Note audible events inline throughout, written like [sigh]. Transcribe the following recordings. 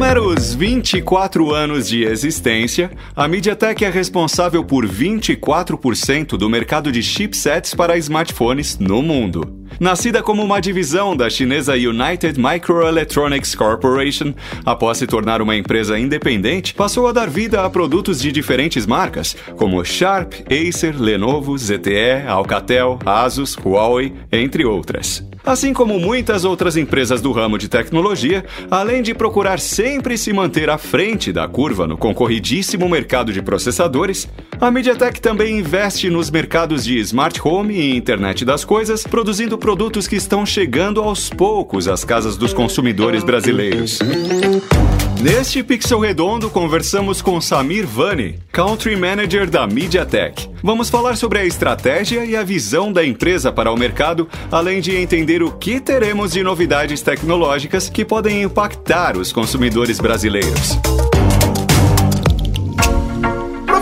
meros 24 anos de existência, a MediaTek é responsável por 24% do mercado de chipsets para smartphones no mundo. Nascida como uma divisão da chinesa United Microelectronics Corporation, após se tornar uma empresa independente, passou a dar vida a produtos de diferentes marcas, como Sharp, Acer, Lenovo, ZTE, Alcatel, Asus, Huawei, entre outras. Assim como muitas outras empresas do ramo de tecnologia, além de procurar sempre se manter à frente da curva no concorridíssimo mercado de processadores, a MediaTek também investe nos mercados de smart home e internet das coisas, produzindo produtos que estão chegando aos poucos às casas dos consumidores brasileiros. Neste Pixel Redondo, conversamos com Samir Vani, Country Manager da MediaTek. Vamos falar sobre a estratégia e a visão da empresa para o mercado, além de entender o que teremos de novidades tecnológicas que podem impactar os consumidores brasileiros.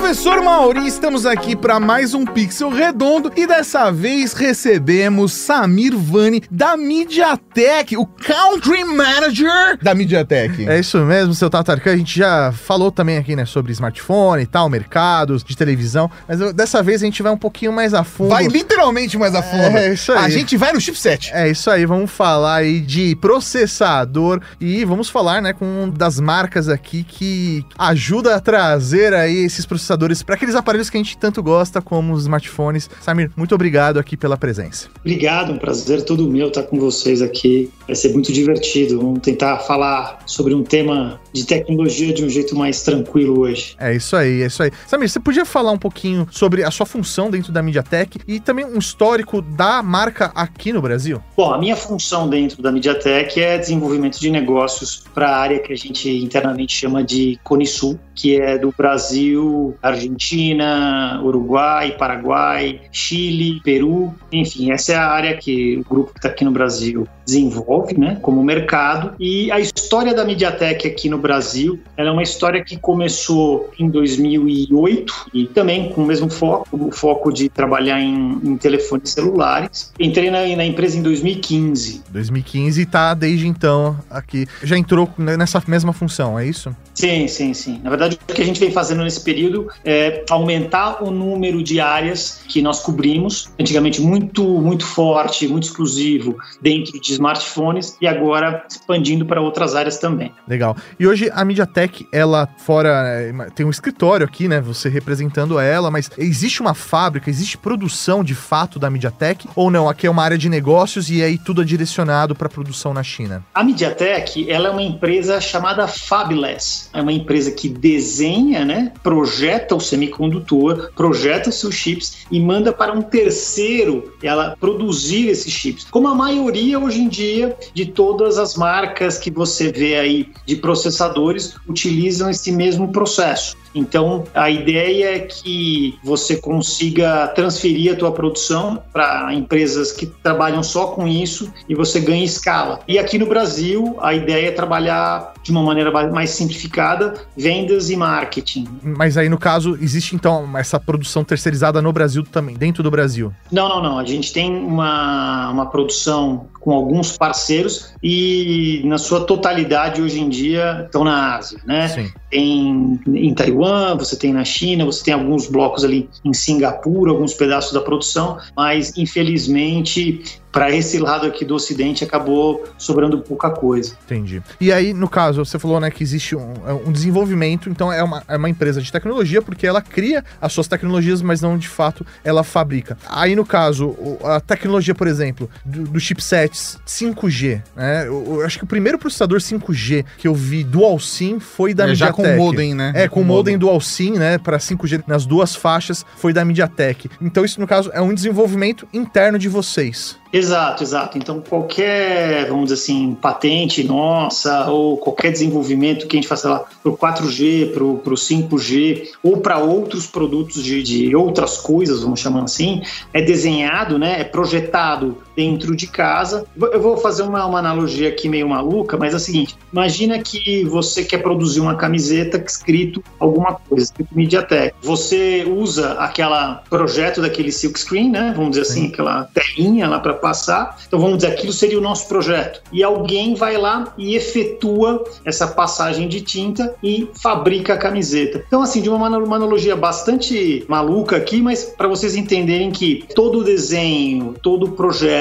Professor Mauri, estamos aqui para mais um Pixel Redondo e dessa vez recebemos Samir Vani da MediaTek, o Country Manager da MediaTek. É isso mesmo, seu Tatarkan. A gente já falou também aqui, né, sobre smartphone e tal, mercados de televisão, mas eu, dessa vez a gente vai um pouquinho mais a fundo. Vai literalmente mais a fundo. É isso aí. A gente vai no chipset. É isso aí, vamos falar aí de processador e vamos falar, né, com uma das marcas aqui que ajuda a trazer aí esses processadores para aqueles aparelhos que a gente tanto gosta, como os smartphones. Samir, muito obrigado aqui pela presença. Obrigado, um prazer todo meu estar com vocês aqui. Vai ser muito divertido. Vamos tentar falar sobre um tema de tecnologia de um jeito mais tranquilo hoje. É isso aí, é isso aí. Samir, você podia falar um pouquinho sobre a sua função dentro da MediaTek e também um histórico da marca aqui no Brasil? Bom, a minha função dentro da MediaTek é desenvolvimento de negócios para a área que a gente internamente chama de Cone Sul, que é do Brasil, Argentina, Uruguai, Paraguai, Chile, Peru, enfim, essa é a área que o grupo que está aqui no Brasil desenvolve, né, como mercado. E a história da MediaTek aqui no Brasil, ela é uma história que começou em 2008 e também com o mesmo foco, o foco de trabalhar em, em telefones celulares. Entrei na, na, empresa em 2015. 2015 e tá desde então aqui. Já entrou nessa mesma função, é isso? Sim, sim, sim. Na verdade, o que a gente vem fazendo nesse período é aumentar o número de áreas que nós cobrimos. Antigamente muito, muito forte, muito exclusivo dentro de smartphones e agora expandindo para outras áreas também. Legal. E hoje a MediaTek, ela fora é, tem um escritório aqui, né? Você representando ela, mas existe uma fábrica, existe produção de fato da MediaTek ou não? Aqui é uma área de negócios e aí tudo é direcionado para produção na China. A MediaTek, ela é uma empresa chamada Fabless. É uma empresa que desenha, né, projeta o semicondutor, projeta seus chips e manda para um terceiro ela produzir esses chips. Como a maioria hoje em dia de todas as marcas que você vê aí de processadores utilizam esse mesmo processo. Então, a ideia é que você consiga transferir a tua produção para empresas que trabalham só com isso e você ganhe escala. E aqui no Brasil, a ideia é trabalhar de uma maneira mais simplificada, vendas e marketing. Mas aí, no caso, existe então essa produção terceirizada no Brasil também, dentro do Brasil? Não, não, não. A gente tem uma, uma produção com alguns parceiros e, na sua totalidade, hoje em dia, estão na Ásia, né? Sim. Tem em Taiwan, você tem na China, você tem alguns blocos ali em Singapura, alguns pedaços da produção, mas infelizmente para esse lado aqui do Ocidente acabou sobrando pouca coisa. Entendi. E aí, no caso, você falou né, que existe um, é um desenvolvimento, então é uma, é uma empresa de tecnologia, porque ela cria as suas tecnologias, mas não de fato ela fabrica. Aí, no caso, a tecnologia, por exemplo, do, do chipsets 5G, né? Eu, eu, acho que o primeiro processador 5G que eu vi dual SIM foi da é, MediaTek. Já com modem, né? É, com, com modem, modem dual SIM, né? Para 5G nas duas faixas, foi da MediaTek. Então, isso, no caso, é um desenvolvimento interno de vocês. Exato, exato. Então, qualquer, vamos dizer assim, patente nossa, ou qualquer desenvolvimento que a gente faça lá para o 4G, para o 5G, ou para outros produtos de, de outras coisas, vamos chamar assim, é desenhado, né, é projetado dentro de casa. Eu vou fazer uma, uma analogia aqui meio maluca, mas é o seguinte: imagina que você quer produzir uma camiseta escrito alguma coisa, escrito MediaTek. Você usa aquela projeto daquele silk screen, né? Vamos dizer assim, Sim. aquela telinha lá para passar. Então vamos dizer, aquilo seria o nosso projeto. E alguém vai lá e efetua essa passagem de tinta e fabrica a camiseta. Então, assim, de uma, uma analogia bastante maluca aqui, mas para vocês entenderem que todo desenho, todo o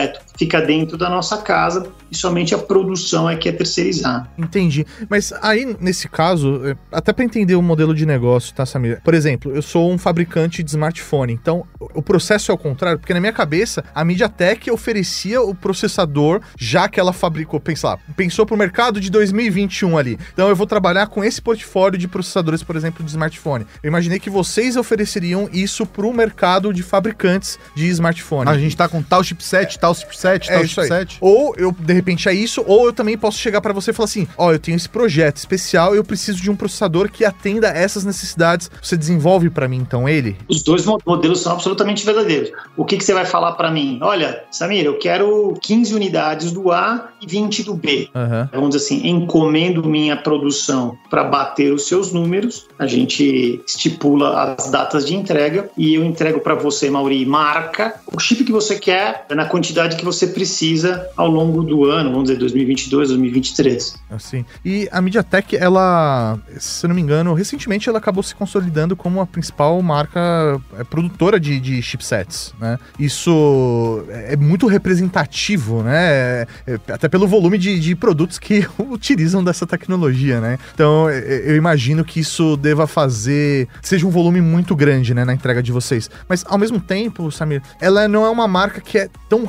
projeto fica dentro da nossa casa e somente a produção é que é terceirizada. Entendi. Mas aí, nesse caso, é, até para entender o modelo de negócio, tá, Samir? Por exemplo, eu sou um fabricante de smartphone, então o processo é o contrário, porque na minha cabeça, a MediaTek oferecia o processador já que ela fabricou, pensa lá, pensou pro mercado de 2021 ali. Então eu vou trabalhar com esse portfólio de processadores, por exemplo, de smartphone. Eu imaginei que vocês ofereceriam isso pro mercado de fabricantes de smartphone. A gente tá com tal chipset, tal chipset, tal é chipset. Ou eu, de repente, é isso, ou eu também posso chegar para você e falar assim: ó, oh, eu tenho esse projeto especial eu preciso de um processador que atenda essas necessidades. Você desenvolve para mim, então, ele? Os dois modelos são absolutamente verdadeiros. O que, que você vai falar para mim? Olha, Samir, eu quero 15 unidades do A e 20 do B. Uhum. Vamos dizer assim, encomendo minha produção para bater os seus números, a gente estipula as datas de entrega e eu entrego para você, Mauri, marca o chip que você quer na quantidade que você precisa ao longo do ano, vamos dizer 2022, 2023. Assim. E a MediaTek, ela, se eu não me engano, recentemente ela acabou se consolidando como a principal marca é, produtora de, de chipsets, né? Isso é muito representativo, né? É, é, até pelo volume de, de produtos que [laughs] utilizam dessa tecnologia, né? Então, eu imagino que isso deva fazer seja um volume muito grande, né, na entrega de vocês. Mas ao mesmo tempo, Samir, ela não é uma marca que é tão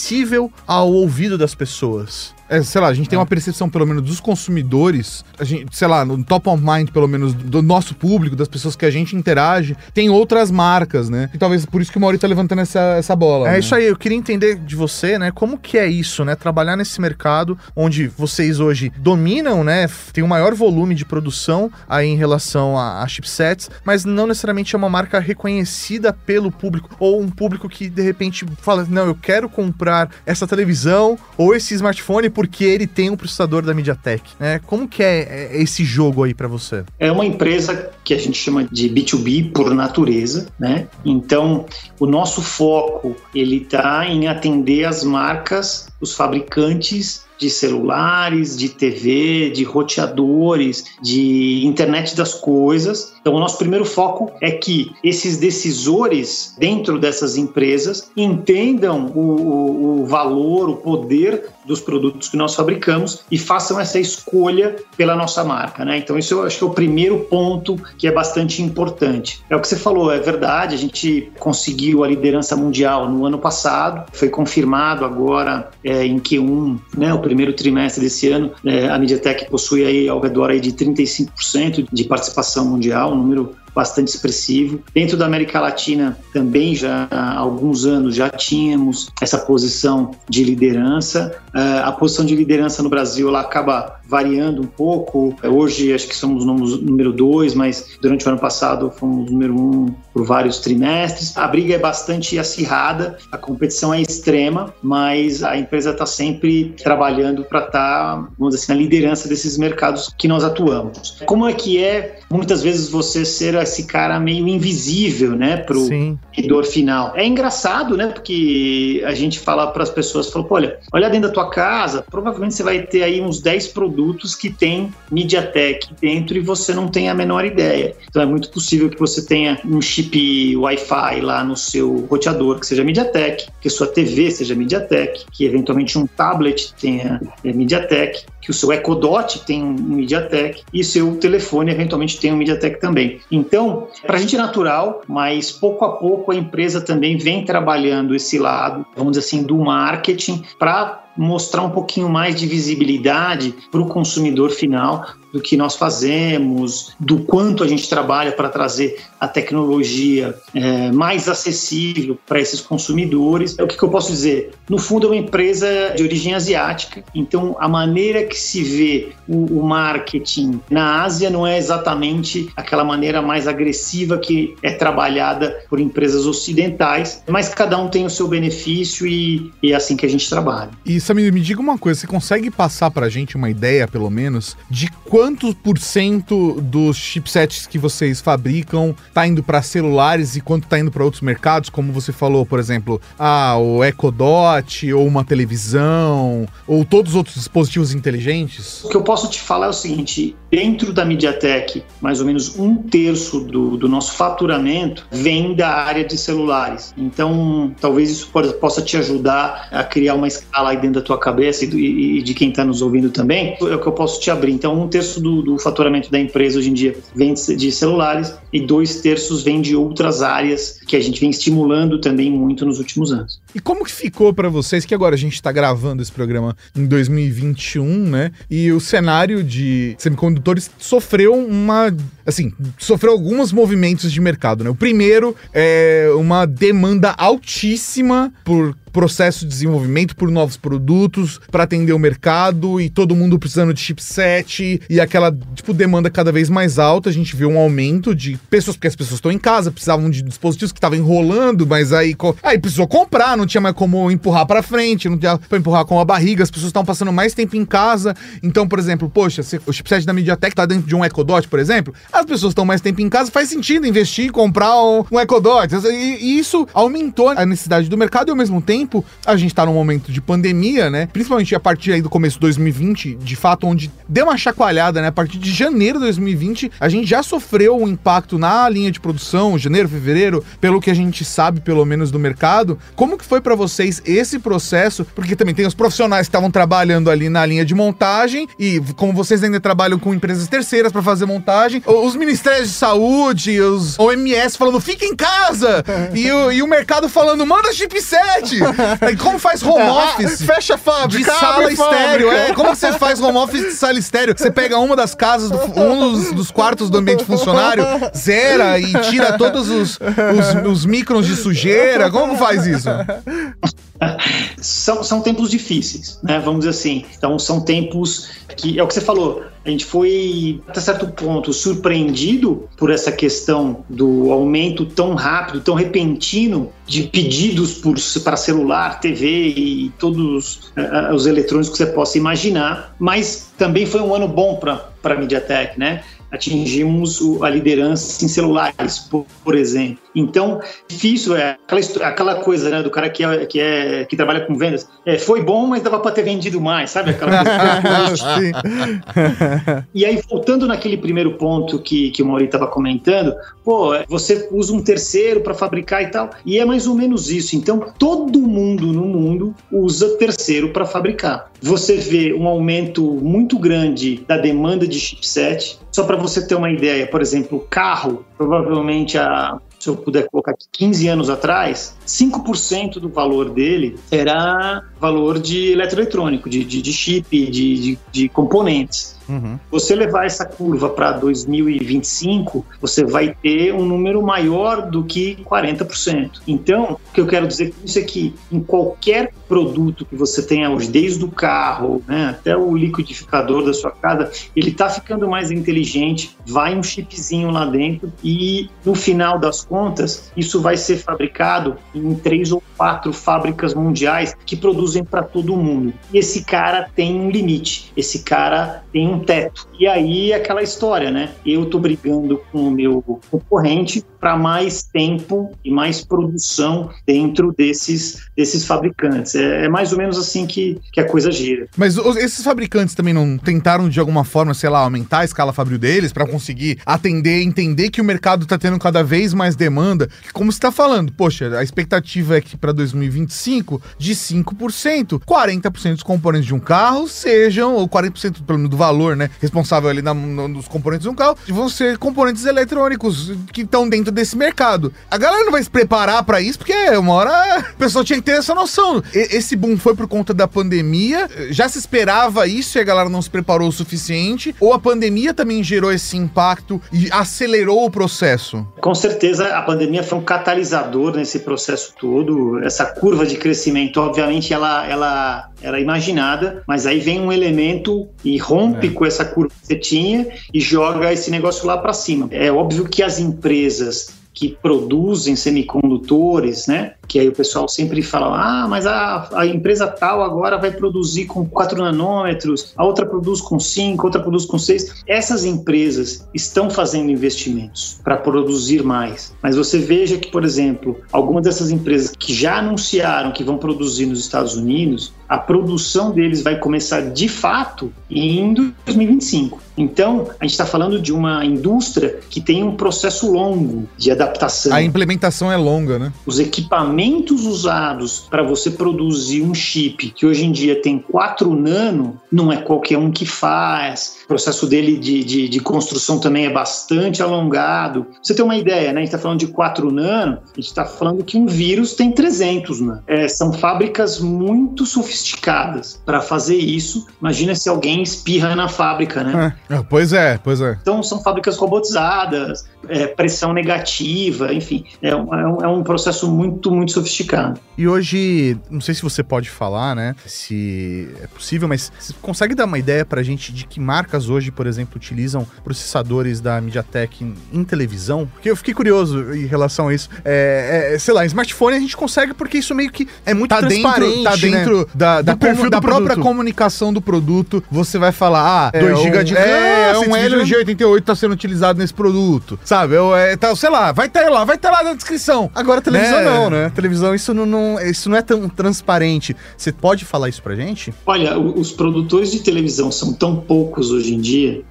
reconhecível ao ouvido das pessoas é, sei lá, a gente tem uma percepção, pelo menos, dos consumidores, a gente, sei lá, no top of mind, pelo menos, do nosso público, das pessoas que a gente interage, tem outras marcas, né? E talvez por isso que o Mauri tá levantando essa, essa bola. É né? isso aí, eu queria entender de você, né, como que é isso, né? Trabalhar nesse mercado onde vocês hoje dominam, né? Tem o um maior volume de produção aí em relação a, a chipsets, mas não necessariamente é uma marca reconhecida pelo público, ou um público que de repente fala, não, eu quero comprar essa televisão ou esse smartphone porque ele tem um processador da MediaTek, né? Como que é, é esse jogo aí para você? É uma empresa que a gente chama de B2B por natureza, né? Então, o nosso foco ele está em atender as marcas, os fabricantes de celulares, de TV, de roteadores, de internet das coisas. Então, o nosso primeiro foco é que esses decisores dentro dessas empresas entendam o, o, o valor, o poder dos produtos que nós fabricamos e façam essa escolha pela nossa marca, né? Então isso eu acho que é o primeiro ponto que é bastante importante. É o que você falou, é verdade, a gente conseguiu a liderança mundial no ano passado, foi confirmado agora é, em Q1, né, o primeiro trimestre desse ano, é, a MediaTek possui aí ao redor aí de 35% de participação mundial, um número bastante expressivo. Dentro da América Latina também já há alguns anos já tínhamos essa posição de liderança. Uh, a posição de liderança no Brasil ela acaba variando um pouco. Hoje acho que somos número dois, mas durante o ano passado fomos número um por vários trimestres. A briga é bastante acirrada, a competição é extrema, mas a empresa está sempre trabalhando para estar, tá, vamos dizer assim, na liderança desses mercados que nós atuamos. Como é que é muitas vezes você ser esse cara meio invisível, né, para o seguidor final? É engraçado, né, porque a gente fala para as pessoas, fala, olha, olha dentro da tua casa, provavelmente você vai ter aí uns 10 produtos que tem MediaTek dentro e você não tem a menor ideia. Então é muito possível que você tenha um chip Wi-Fi lá no seu roteador que seja MediaTek, que sua TV seja MediaTek, que eventualmente um tablet tenha é, MediaTek, que o seu Echo Dot tem um MediaTek e seu telefone eventualmente tem um MediaTek também. Então, para a gente é natural, mas pouco a pouco a empresa também vem trabalhando esse lado, vamos dizer assim, do marketing para mostrar um pouquinho mais de visibilidade para o consumidor final do que nós fazemos, do quanto a gente trabalha para trazer a tecnologia é, mais acessível para esses consumidores. O que, que, eu posso dizer? No fundo, é uma empresa de origem asiática, então a maneira que se vê o, o marketing na Ásia não é exatamente aquela maneira mais agressiva que é trabalhada por empresas ocidentais, mas cada um tem o seu benefício e, e é assim que a gente trabalha. E Samir, me diga uma coisa, você consegue passar para a gente uma ideia, pelo menos, de quantos por cento dos chipsets que vocês fabricam está indo para celulares e quanto está indo para outros mercados, como você falou, por exemplo, ah, o Echo Dot ou uma televisão ou todos os outros dispositivos inteligentes? O que eu posso te falar é o seguinte: dentro da MediaTek, mais ou menos um terço do, do nosso faturamento vem da área de celulares. Então, talvez isso possa te ajudar a criar uma escala aí dentro da tua cabeça e, e de quem está nos ouvindo também. É o que eu posso te abrir. Então, um terço do, do faturamento da empresa hoje em dia vem de celulares e dois terços vem de outras áreas que a gente vem estimulando também muito nos últimos anos. E como que ficou para vocês que agora a gente está gravando esse programa em 2021, né? E o cenário de semicondutores sofreu uma, assim, sofreu alguns movimentos de mercado, né? O primeiro é uma demanda altíssima por processo de desenvolvimento por novos produtos para atender o mercado e todo mundo precisando de chipset e aquela tipo demanda cada vez mais alta. A gente viu um aumento de pessoas porque as pessoas estão em casa, precisavam de dispositivos que estavam enrolando, mas aí aí precisou comprar, não tinha mais como empurrar para frente, não tinha para empurrar com a barriga, as pessoas estavam passando mais tempo em casa. Então, por exemplo, poxa, se o chipset da MediaTek tá dentro de um Echo Dot, por exemplo, as pessoas estão mais tempo em casa, faz sentido investir comprar um, um Echo Dot. E, e isso aumentou a necessidade do mercado e ao mesmo tempo tempo, a gente tá num momento de pandemia, né? Principalmente a partir aí do começo de 2020, de fato, onde deu uma chacoalhada, né? A partir de janeiro de 2020, a gente já sofreu um impacto na linha de produção, janeiro, fevereiro, pelo que a gente sabe, pelo menos, do mercado. Como que foi para vocês esse processo? Porque também tem os profissionais que estavam trabalhando ali na linha de montagem e como vocês ainda trabalham com empresas terceiras para fazer montagem, os ministérios de saúde, os OMS falando fica em casa [laughs] e, o, e o mercado falando manda chipset. [laughs] Como faz home ah, office? Fecha a fábrica. De sala estéreo. É, como você faz home office de sala estéreo? Você pega uma das casas, um dos, dos quartos do ambiente funcionário, zera e tira todos os, os, os microns de sujeira. Como faz isso? São, são tempos difíceis, né? Vamos dizer assim. Então, são tempos que, é o que você falou, a gente foi, até certo ponto, surpreendido por essa questão do aumento tão rápido, tão repentino de pedidos para celular, TV e todos uh, os eletrônicos que você possa imaginar, mas também foi um ano bom para a MediaTek, né? Atingimos a liderança em celulares, por, por, exemplo. Então, difícil é aquela, aquela coisa né, do cara que, é, que, é, que trabalha com vendas. É, foi bom, mas dava para ter vendido mais, sabe? Aquela coisa. [laughs] [laughs] e aí, voltando naquele primeiro ponto que, que o Mauri estava comentando, pô, você usa um terceiro para fabricar e tal, e é mais ou menos isso. Então, todo mundo no mundo usa terceiro para fabricar. Você vê um aumento muito grande da demanda de chipset, só para você ter uma ideia, por exemplo, carro, provavelmente a se eu puder colocar aqui, 15 anos atrás, 5% do valor dele era valor de eletroeletrônico, de, de, de chip, de, de, de componentes. Uhum. Você levar essa curva para 2025, você vai ter um número maior do que 40%. Então, o que eu quero dizer com isso é que em qualquer produto que você tenha hoje, desde o carro né, até o liquidificador da sua casa, ele está ficando mais inteligente, vai um chipzinho lá dentro e no final das contas, isso vai ser fabricado em três ou quatro fábricas mundiais que produzem para todo mundo. E esse cara tem um limite, esse cara tem um teto. E aí aquela história, né? Eu tô brigando com o meu concorrente para mais tempo e mais produção dentro desses, desses fabricantes. É, é, mais ou menos assim que, que a coisa gira. Mas esses fabricantes também não tentaram de alguma forma, sei lá, aumentar a escala fabril deles para conseguir atender, entender que o mercado tá tendo cada vez mais demanda? Como você tá falando, poxa, a expectativa é que para 2025 de 5%, 40% dos componentes de um carro sejam, ou 40% do valor valor, né? Responsável ali na, no, nos componentes de um carro, vão ser componentes eletrônicos que estão dentro desse mercado. A galera não vai se preparar para isso, porque uma hora a pessoa tinha que ter essa noção. E, esse boom foi por conta da pandemia, já se esperava isso e a galera não se preparou o suficiente, ou a pandemia também gerou esse impacto e acelerou o processo? Com certeza, a pandemia foi um catalisador nesse processo todo. Essa curva de crescimento, obviamente, ela, ela era imaginada, mas aí vem um elemento e rompe com essa curva que você tinha e joga esse negócio lá para cima. É óbvio que as empresas que produzem semicondutores, né? Que aí o pessoal sempre fala, ah, mas a, a empresa tal agora vai produzir com 4 nanômetros, a outra produz com 5, outra produz com 6. Essas empresas estão fazendo investimentos para produzir mais. Mas você veja que, por exemplo, algumas dessas empresas que já anunciaram que vão produzir nos Estados Unidos, a produção deles vai começar de fato em 2025. Então, a gente está falando de uma indústria que tem um processo longo de adaptação. A implementação é longa, né? Os equipamentos usados para você produzir um chip que hoje em dia tem 4 nano, não é qualquer um que faz. O processo dele de, de, de construção também é bastante alongado. Pra você tem uma ideia, né? A gente está falando de 4 nano, a gente está falando que um vírus tem 300 nano. É, são fábricas muito sofisticadas para fazer isso. Imagina se alguém espirra na fábrica, né? É. Ah, pois é, pois é. Então são fábricas robotizadas, é, pressão negativa, enfim, é um, é um processo muito, muito sofisticado. E hoje, não sei se você pode falar, né, se é possível, mas você consegue dar uma ideia pra gente de que marcas hoje, por exemplo, utilizam processadores da MediaTek em, em televisão? Porque eu fiquei curioso em relação a isso. É, é, sei lá, em smartphone a gente consegue porque isso meio que é muito tá transparente, dentro, Tá dentro né? da, da, perfil da própria comunicação do produto, você vai falar, ah, 2 GB de RAM, é, um 100 vídeo- LG88 tá sendo utilizado nesse produto, sabe? Eu, é, tá, sei lá, vai estar lá, vai estar lá na descrição. Agora, televisão Né? não, né? Televisão, isso não, não- isso não é tão transparente. Você pode falar isso pra gente? Olha, os produtores de televisão são tão poucos hoje em dia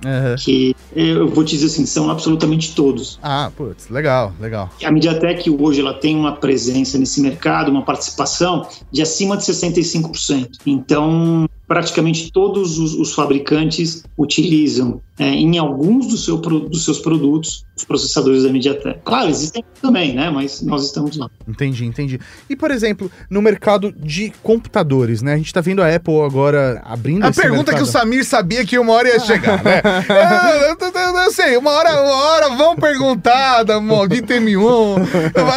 que eu vou te dizer assim, são absolutamente todos. Ah, putz, legal, legal. A MediaTek hoje ela tem uma presença nesse mercado, uma participação de acima de 65%. Então, praticamente todos os, os fabricantes utilizam é, em alguns do seu dos seus produtos os processadores da MediaTek. Claro, existem também, né? Mas nós estamos lá. Entendi, entendi. E, por exemplo, no mercado de computadores, né? A gente tá vendo a Apple agora abrindo A esse pergunta que o mercado. Samir sabia que uma hora ia chegar, né? [laughs] eu, eu- eu- eu sei, uma hora, uma hora vão perguntar da maldita M1.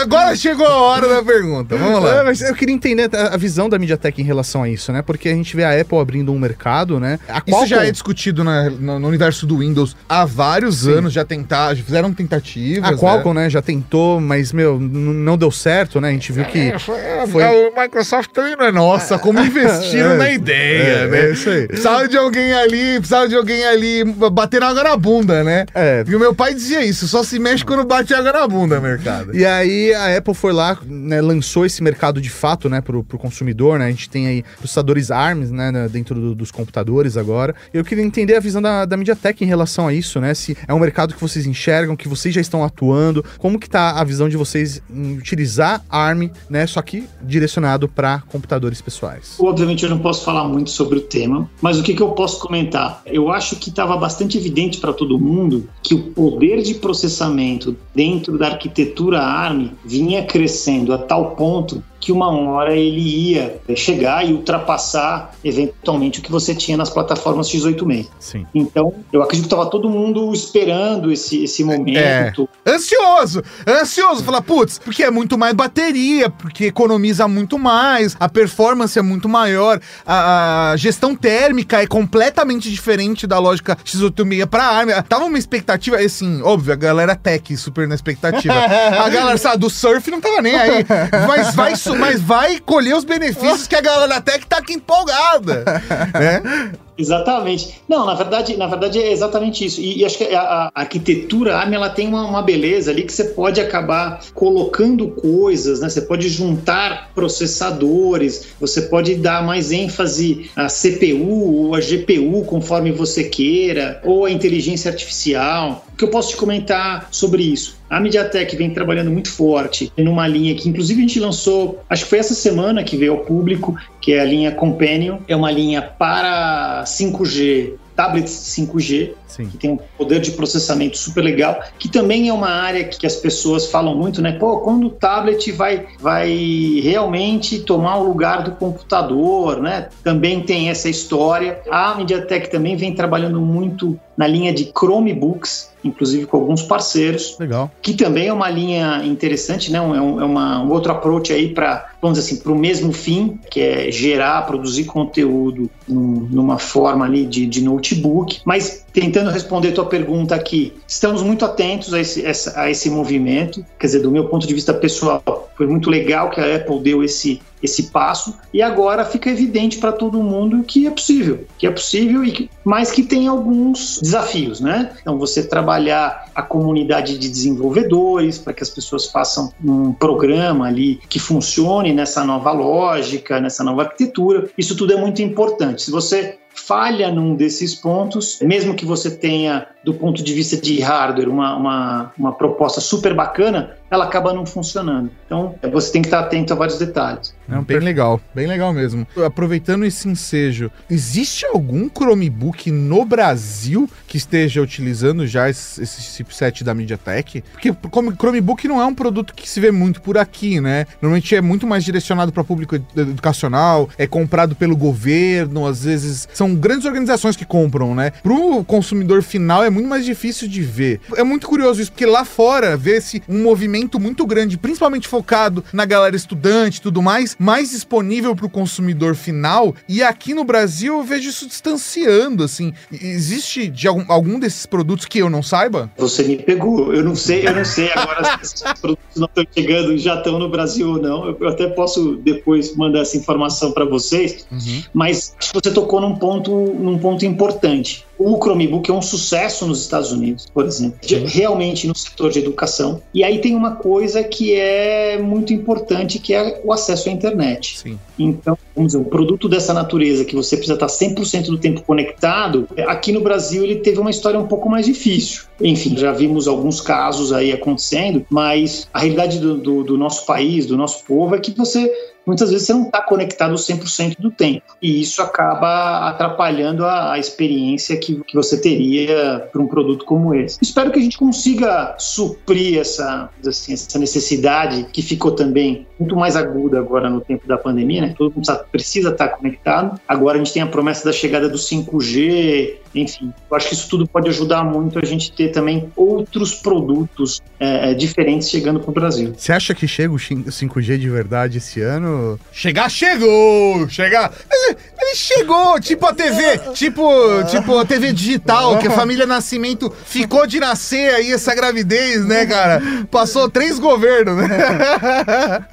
Agora chegou a hora da pergunta, vamos É, lá. mas eu queria entender a visão da MediaTek em relação a isso, né? Porque a gente vê a Apple abrindo um mercado, né? A Isso já é discutido na- no, no universo do Windows há vários anos, já tentaram, já fizeram tentativas. A Qualcomm, né, já tentou, mas, meu, não deu certo, né? A gente viu que... É, foi, foi- O Microsoft também não é nossa, como [laughs] investiram É, na ideia, é, né? é isso aí. Precisava de alguém ali, precisava de alguém ali bater água na bunda, né? É. E o meu pai dizia isso, só se mexe quando bate água na bunda, mercado. E aí a Apple foi lá, né, lançou esse mercado de fato, né, pro, pro consumidor, né? A gente tem aí processadores ARMS, né, na- dentro do- dos computadores agora. Eu queria entender a visão da, da MediaTek em relação a isso, né? Se é um mercado que vocês enxergam, que vocês já estão atuando, como que tá a visão de vocês em utilizar ARM, né, só que direcionado para computadores pessoais. Obviamente eu não posso falar muito sobre o tema, mas o que, que eu posso comentar? Eu acho que estava bastante evidente para todo mundo que o poder de processamento dentro da arquitetura ARM vinha crescendo a tal ponto que uma hora ele ia chegar e ultrapassar eventualmente o que você tinha nas plataformas x86. Sim. Então, eu acredito que estava todo mundo esperando esse, esse momento. Ansioso, ansioso, falar, putz, porque é muito mais bateria, porque economiza muito mais, a performance é muito maior, a, a gestão térmica é completamente diferente da lógica X86 pra ARM. Tava uma expectativa, assim, óbvio, a galera tech super na expectativa. [laughs] A galera, sabe, do surf não tava nem aí, mas vai, su- mas vai colher os benefícios que a galera tech tá aqui empolgada, [laughs] né? Exatamente. Não, na verdade, na verdade é exatamente isso. E, e acho que a, a arquitetura ARM ela tem uma, uma beleza ali que você pode acabar colocando coisas, né? Você pode juntar processadores, você pode dar mais ênfase à CPU ou à GPU conforme você queira, ou à inteligência artificial. Que eu posso te comentar sobre isso? A MediaTek vem trabalhando muito forte numa linha que, inclusive, a gente lançou, acho que foi essa semana que veio ao público, que é a linha Companion. É uma linha para 5G tablets 5G, Sim. que tem um poder de processamento super legal, que também é uma área que as pessoas falam muito, né? Pô, quando o tablet vai, vai realmente tomar o lugar do computador, né? Também tem essa história. A MediaTek também vem trabalhando muito na linha de Chromebooks, inclusive com alguns parceiros, Legal. que também é uma linha interessante, né? É, um, é uma, um outro approach aí para, vamos dizer assim, para o mesmo fim, que é gerar, produzir conteúdo num- numa forma ali de, de notebook. Mas tentando responder a tua pergunta aqui, estamos muito atentos a esse, essa- a esse movimento. Quer dizer, do meu ponto de vista pessoal, foi muito legal que a Apple deu esse esse passo e agora fica evidente para todo mundo que é possível, que é possível e que, mas que tem alguns desafios, né? Então você trabalhar a comunidade de desenvolvedores para que as pessoas façam um programa ali que funcione nessa nova lógica, nessa nova arquitetura. Isso tudo é muito importante. Se você falha num desses pontos, mesmo que você tenha, do ponto de vista de hardware, uma, uma, uma proposta super bacana, ela acaba não funcionando. Então, você tem que estar atento a vários detalhes. Não, bem legal, bem legal mesmo. Aproveitando esse ensejo, existe algum Chromebook no Brasil que esteja utilizando já esse, esse chipset da MediaTek? Porque como Chromebook não é um produto que se vê muito por aqui, né? Normalmente é muito mais direcionado para público ed- educacional, é comprado pelo governo, às vezes são grandes organizações que compram, né? Pro consumidor final é muito mais difícil de ver. É muito curioso isso, porque lá fora vê-se um movimento muito grande, principalmente focado na galera estudante e tudo mais, mais disponível para o consumidor final. E aqui no Brasil eu vejo isso distanciando, assim. Existe de algum, algum desses produtos que eu não saiba? Você me pegou. Eu não sei, eu não sei agora se esses [laughs] produtos não estão chegando, já estão no Brasil ou não. Eu, até posso depois mandar essa informação para vocês. Mas acho que você tocou num ponto, num ponto importante. O Chromebook é um sucesso nos Estados Unidos, por exemplo, de- realmente no setor de educação. E aí tem uma coisa que é muito importante, que é o acesso à internet. Sim. Então, vamos dizer, um produto dessa natureza que você precisa estar 100% do tempo conectado, aqui no Brasil ele teve uma história um pouco mais difícil. Enfim, já vimos alguns casos aí acontecendo, mas a realidade do, do- do nosso país, do nosso povo, é que você muitas vezes você não está conectado 100% do tempo. E isso acaba atrapalhando a, a experiência que, que você teria para um produto como esse. Espero que a gente consiga suprir essa, assim, essa necessidade que ficou também muito mais aguda agora no tempo da pandemia, né? Todo mundo precisa estar conectado. Agora a gente tem a promessa da chegada do 5G, enfim. Eu acho que isso tudo pode ajudar muito a gente ter também outros produtos eh, diferentes chegando para o Brasil. Você acha que chega o 5G de verdade esse ano? Chegar, chegou! Chegar. Ele, ele chegou, tipo a TV, tipo, tipo a TV digital, que a família Nascimento ficou de nascer aí essa gravidez, né, cara? Passou três governos, né?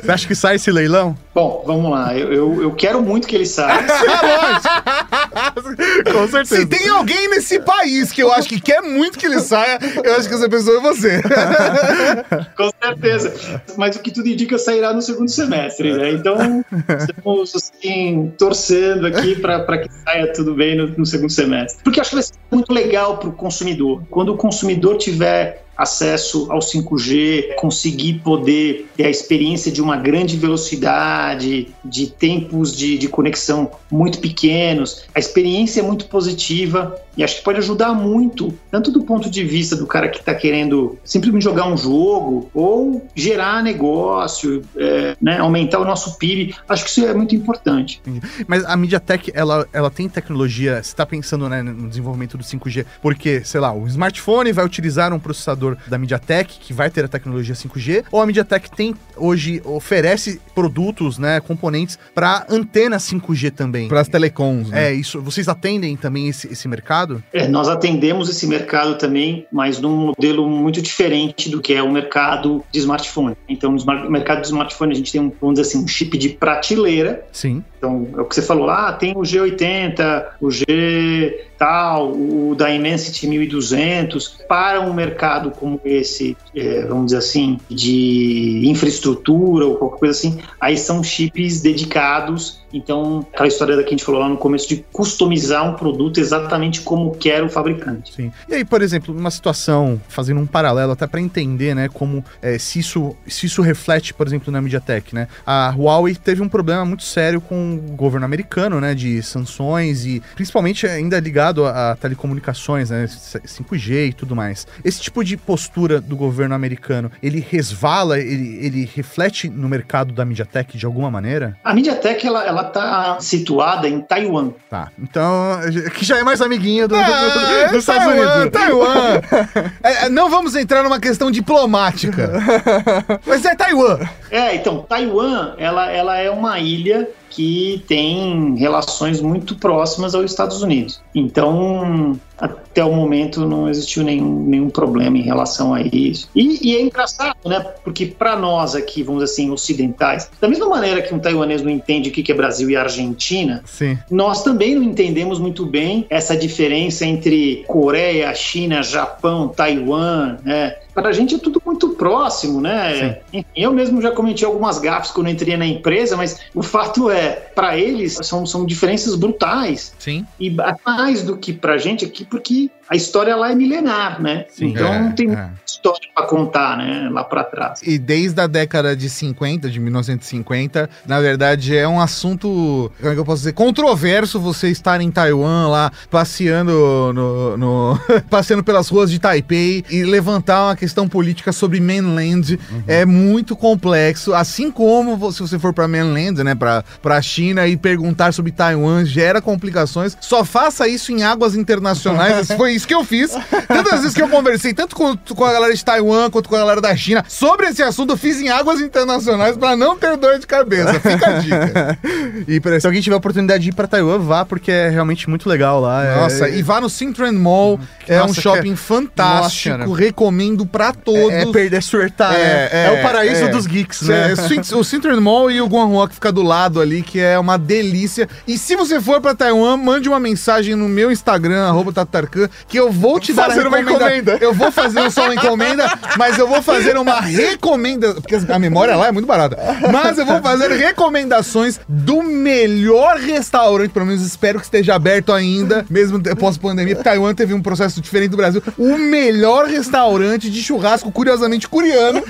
Você acha que sai esse leilão? Bom, vamos lá. Eu, eu, eu quero muito que ele saia. [laughs] [laughs] Com certeza. Se tem alguém nesse país que eu acho que quer muito que ele saia, eu acho que essa pessoa é você. [laughs] Com certeza. Mas o que tudo indica sairá no segundo semestre, né? Então, estamos assim, torcendo aqui para que saia tudo bem no, no segundo semestre. Porque eu acho que vai ser muito legal para o consumidor. Quando o consumidor tiver acesso ao 5G, conseguir poder ter a experiência de uma grande velocidade, de tempos de, de conexão muito pequenos, a experiência é muito positiva e acho que pode ajudar muito, tanto do ponto de vista do cara que está querendo simplesmente jogar um jogo ou gerar negócio, é, né, aumentar o nosso PIB. Acho que isso é muito importante. Mas a MediaTek, ela, ela tem tecnologia, você está pensando né, no desenvolvimento do 5G, porque, sei lá, o smartphone vai utilizar um processador da MediaTek, que vai ter a tecnologia 5G, ou a MediaTek tem, hoje, oferece produtos, né, componentes para antena 5G também. Para as telecoms, né? É, isso, vocês atendem também esse, esse mercado? É, nós atendemos esse mercado também, mas num modelo muito diferente do que é o mercado de smartphone. Então, no mercado de smartphone, a gente tem, um, vamos dizer assim, um chip de prateleira. Sim. Então, é o que você falou lá, tem o G80, o G tal, o Dimensity 1200. Para um mercado como esse, é, vamos dizer assim, de infraestrutura ou qualquer coisa assim, aí são chips dedicados. Então, aquela história da que a gente falou lá no começo de customizar um produto exatamente como quer o fabricante. Sim. E aí, por exemplo, numa situação, fazendo um paralelo até para entender, né, como é, se, isso, se isso reflete, por exemplo, na MediaTek, né? A Huawei teve um problema muito sério com com o governo americano, né, de sanções e principalmente ainda ligado a, a telecomunicações, né, 5G e tudo mais. Esse tipo de postura do governo americano, ele resvala, ele, ele reflete no mercado da MediaTek de alguma maneira? A MediaTek, ela, ela tá situada em Taiwan. Tá, então, que já é mais amiguinha do, Ah, do- do- é dos Estados Taiwan, Unidos. Taiwan. [laughs] É, é, não vamos entrar numa questão diplomática. [laughs] Mas é Taiwan. É, então, Taiwan, ela, ela é uma ilha que tem relações muito próximas aos Estados Unidos. Então, até o momento não existiu nenhum, nenhum problema em relação a isso. E, e é engraçado, né? Porque para nós aqui, vamos dizer assim, ocidentais, da mesma maneira que um taiwanês não entende o que é Brasil e Argentina, Sim. nós também não entendemos muito bem essa diferença entre Coreia, China, Japão, Taiwan, né? Para a gente é tudo muito próximo, né? Enfim, eu mesmo já cometi algumas gafes quando entrei na empresa, mas o fato é, para eles são, são diferenças brutais Sim. e mais do que para a gente aqui, porque a história lá é milenar, né? Sim. então É, não tem é. muita história para contar, né? Lá para trás. E desde a década de 50, de 1950, na verdade é um assunto, como é que eu posso dizer, controverso você estar em Taiwan lá, passeando no, no- [laughs] passeando pelas ruas de Taipei e levantar uma questão política sobre mainland. É muito complexo, assim como se você for para mainland, né, para para China e perguntar sobre Taiwan, gera complicações. Só faça isso em águas internacionais. [laughs] Foi que eu fiz. Tantas vezes que eu conversei, tanto com, com a galera de Taiwan quanto com a galera da China, sobre esse assunto, eu fiz em águas internacionais para não ter dor de cabeça. Fica a dica. [laughs] E se alguém tiver a oportunidade de ir pra Taiwan, vá, porque é realmente muito legal lá. É- Nossa, e vá no Sintran Mall. É Nossa, um shopping que- fantástico. Nossa, recomendo pra todos. É, é perder surtar, né? É, o paraíso é. dos geeks, É, né? O Sintran Mall e o Guangzhou que fica do lado ali, que é uma delícia. E se você for pra Taiwan, mande uma mensagem no meu Instagram, arroba Tatarkan, que eu vou te dar Fazer uma recomenda- encomenda. Eu vou fazer só uma encomenda, mas eu vou fazer uma recomenda, porque a memória lá é muito barata. Mas eu vou fazer recomendações do melhor restaurante, pelo menos espero que esteja aberto ainda, mesmo pós-pandemia. porque Taiwan teve um processo diferente do Brasil. O melhor restaurante de churrasco, curiosamente coreano,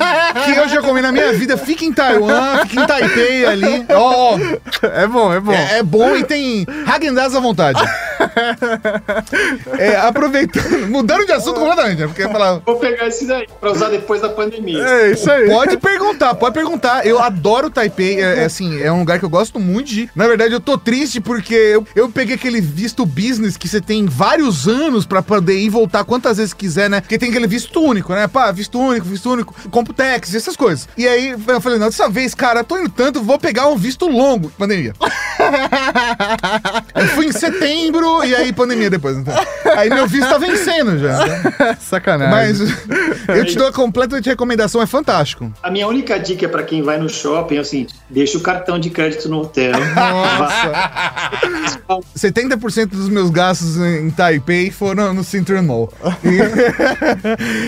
que eu já comi na minha vida. Fica em Taiwan, fica em Taipei ali. Ó, ó, É bom, é bom. é, é bom e tem Häagen-Dazs à vontade. [laughs] É, aproveitando, mudando de assunto completamente, né? Porque falar, Vou pegar esse daí para usar depois da pandemia. É isso aí. Pode perguntar, pode perguntar. Eu adoro Taipei. É, é assim, é um lugar que eu gosto muito de. ir. Na verdade, eu tô triste porque eu, eu peguei aquele visto business que você tem vários anos pra poder ir e voltar quantas vezes quiser, né? Porque tem aquele visto único, né? Pá, visto único, visto único, Computex, essas coisas. E aí eu falei, não, dessa vez, cara, tô indo tanto, vou pegar um visto longo. Pandemia. [laughs] eu fui em setembro e aí pandemia depois, então. Aí meu visto tá vencendo já. [laughs] Sacanagem. Mas eu te dou a completa recomendação, é fantástico. A minha única dica para quem vai no shopping é assim: deixa o cartão de crédito no hotel. [laughs] Nossa. 70% dos meus gastos em Taipei foram no Central Mall. [laughs]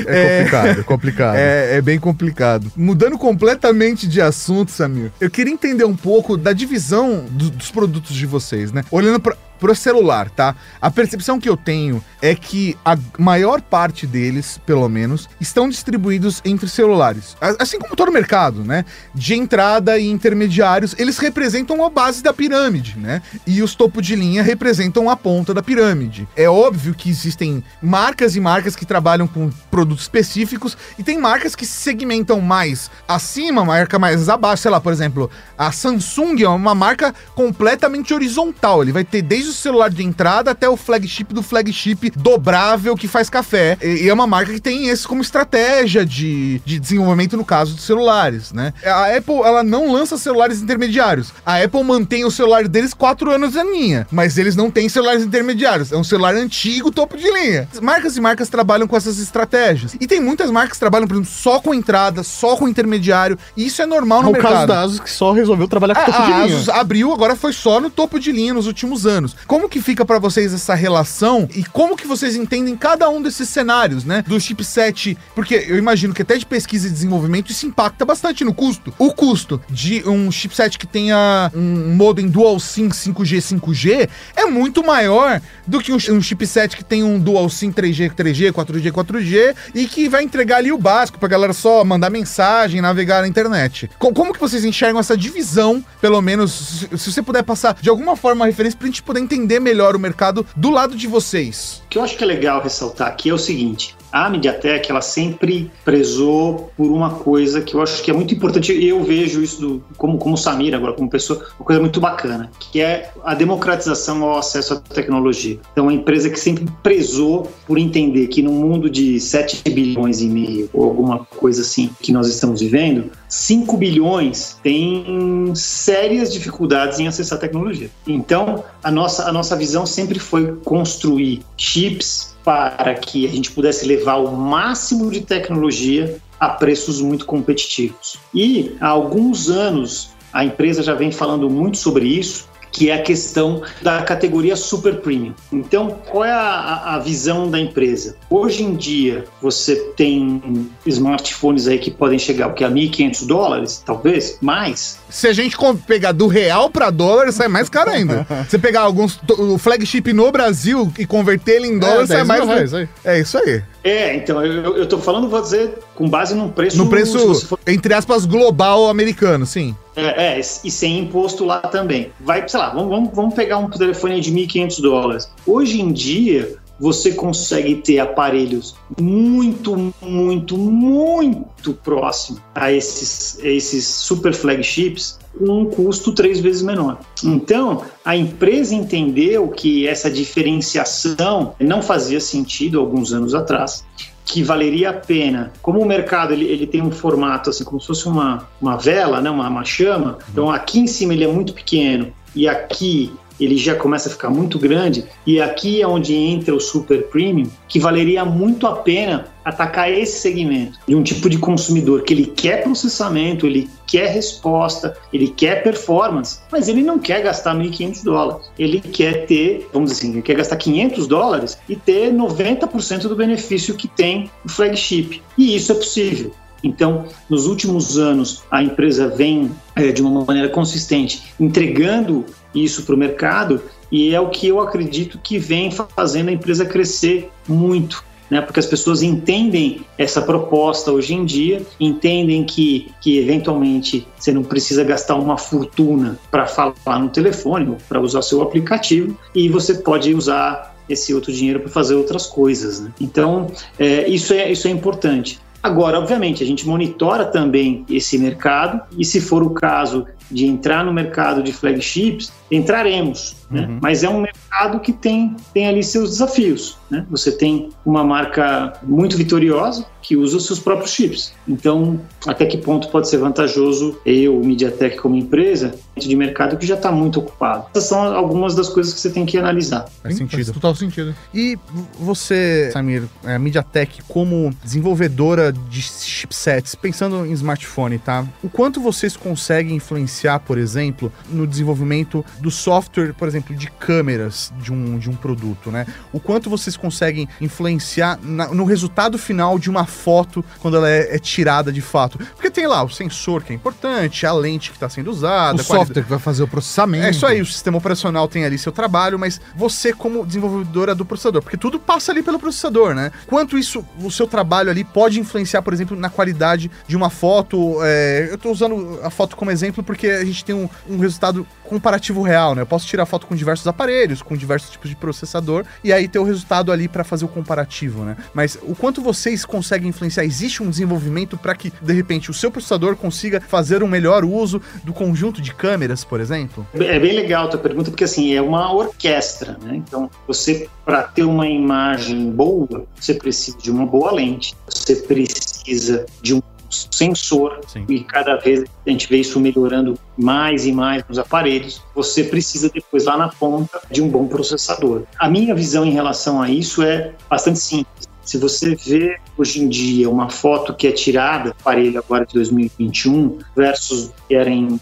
É complicado, é complicado. É, é bem complicado. Mudando completamente de assunto, Samir, eu queria entender um pouco da divisão do- dos produtos de vocês, né? Olhando para pro celular, tá? A percepção que eu tenho é que a maior parte deles, pelo menos, estão distribuídos entre celulares. Assim como todo mercado, né? De entrada e intermediários, eles representam a base da pirâmide, né? E os topo de linha representam a ponta da pirâmide. É óbvio que existem marcas e marcas que trabalham com produtos específicos e tem marcas que se segmentam mais acima, marca mais abaixo, sei lá, por exemplo, a Samsung é uma marca completamente horizontal. Ele vai ter desde o celular de entrada até o flagship do flagship dobrável que faz café. E, e é uma marca que tem esse como estratégia de, de desenvolvimento no caso dos celulares, né? A Apple, ela não lança celulares intermediários. A Apple mantém o celular deles quatro anos a linha, mas eles não têm celulares intermediários. É um celular antigo, topo de linha. Marcas e marcas trabalham com essas estratégias. E tem muitas marcas que trabalham, por exemplo, só com entrada, só com intermediário. E isso é normal no o mercado. caso da Asus que só resolveu trabalhar com A, topo de a linha. Asus abriu, agora foi só no topo de linha nos últimos anos. Como que fica para vocês essa relação e como que vocês entendem cada um desses cenários, né? Do chipset, porque eu imagino que até de pesquisa e desenvolvimento isso impacta bastante no custo. O custo de um chipset que tenha um modem dual SIM 5G 5G é muito maior do que um, chipset que tem um dual SIM 3G 3G, 4G 4G e que vai entregar ali o básico pra galera só mandar mensagem, navegar na internet. Com, como que vocês enxergam essa divisão, pelo menos, se, você puder passar de alguma forma uma referência pra gente poder entender melhor o mercado do lado de vocês? O que eu acho que é legal ressaltar aqui é o seguinte: a MediaTek ela sempre prezou por uma coisa que eu acho que é muito importante. Eu vejo isso do, como como Samir agora como pessoa, uma coisa muito bacana, que é a democratização ao acesso à tecnologia. Então, uma empresa que sempre prezou por entender que no mundo de 7 bilhões e meio ou alguma coisa assim que nós estamos vivendo, 5 bilhões tem sérias dificuldades em acessar a tecnologia. Então, a nossa a nossa visão sempre foi construir chips para que a gente pudesse levar o máximo de tecnologia a preços muito competitivos. E há alguns anos a empresa já vem falando muito sobre isso que é a questão da categoria super premium. Então, qual é a, a, visão da empresa? Hoje em dia, você tem smartphones aí que podem chegar o que a 1.500 dólares, talvez mais. Se a gente pegar do real para dólar, sai mais caro ainda. [laughs] você pegar alguns o flagship no Brasil e converter ele em dólar, é, sai mais. Reais, aí. É isso aí. É, então, eu, eu tô falando, vou dizer, com base num preço. No preço, for... entre aspas, global americano, sim. É, é, e sem imposto lá também. Vai, sei lá, vamos, vamos, pegar um telefone de 1.500 dólares. Hoje em dia, você consegue ter aparelhos muito, muito, muito próximo a esses, esses super flagships com um custo três vezes menor. Então, a empresa entendeu que essa diferenciação não fazia sentido alguns anos atrás que valeria a pena. Como o mercado ele, ele tem um formato assim, como se fosse uma, uma vela, né, uma, uma chama, então aqui em cima ele é muito pequeno e aqui ele já começa a ficar muito grande e aqui é onde entra o super premium, que valeria muito a pena atacar esse segmento de um tipo de consumidor que ele quer processamento, ele quer resposta, ele quer performance, mas ele não quer gastar 1.500 dólares. Ele quer ter, vamos dizer assim, ele quer gastar 500 dólares e ter 90% do benefício que tem o flagship. E isso é possível. Então, nos últimos anos, a empresa vem é, de uma maneira consistente entregando isso para o mercado e é o que eu acredito que vem fazendo a empresa crescer muito. Né, porque as pessoas entendem essa proposta hoje em dia, entendem que, que eventualmente você não precisa gastar uma fortuna para falar no telefone para usar seu aplicativo e você pode usar esse outro dinheiro para fazer outras coisas. Né? Então, é, isso, é, isso é importante. Agora, obviamente, a gente monitora também esse mercado e, se for o caso de entrar no mercado de flagships, entraremos. Né? Uhum. Mas é um mercado que tem, tem ali seus desafios. Né? Você tem uma marca muito vitoriosa que usa os seus próprios chips. Então, até que ponto pode ser vantajoso eu, o MediaTek, como empresa, de mercado que já está muito ocupado? Essas são algumas das coisas que você tem que analisar. Faz sentido. Faz total sentido. E você, Samir, a MediaTek, como desenvolvedora de chipsets, pensando em smartphone, tá? O quanto vocês conseguem influenciar, por exemplo, no desenvolvimento do software, por exemplo, de câmeras de um, de um produto, né? O quanto vocês conseguem influenciar na, no resultado final de uma foto quando ela é, é, tirada de fato? Porque tem lá o sensor que é importante, a lente que está sendo usada, o software que vai fazer o processamento. É isso aí, o sistema operacional tem ali seu trabalho, mas você como desenvolvedora do processador, porque tudo passa ali pelo processador, né? Quanto isso, o seu trabalho ali pode influenciar, por exemplo, na qualidade de uma foto? É, eu estou usando a foto como exemplo porque a gente tem um, um resultado comparativo real, né? Eu posso tirar foto com diversos aparelhos, com diversos tipos de processador, e aí ter o resultado ali para fazer o comparativo, né? Mas o quanto vocês conseguem influenciar? Existe um desenvolvimento para que, de repente, o seu processador consiga fazer um melhor uso do conjunto de câmeras, por exemplo? É bem legal a tua pergunta, porque assim, é uma orquestra, né? Então, você, para ter uma imagem boa, você precisa de uma boa lente, você precisa de um sensor Sim. e cada vez a gente vê isso melhorando mais e mais nos aparelhos. Você precisa depois lá na ponta de um bom processador. A minha visão em relação a isso é bastante simples. Se você vê hoje em dia uma foto que é tirada, aparelho agora de 2021 versus que era em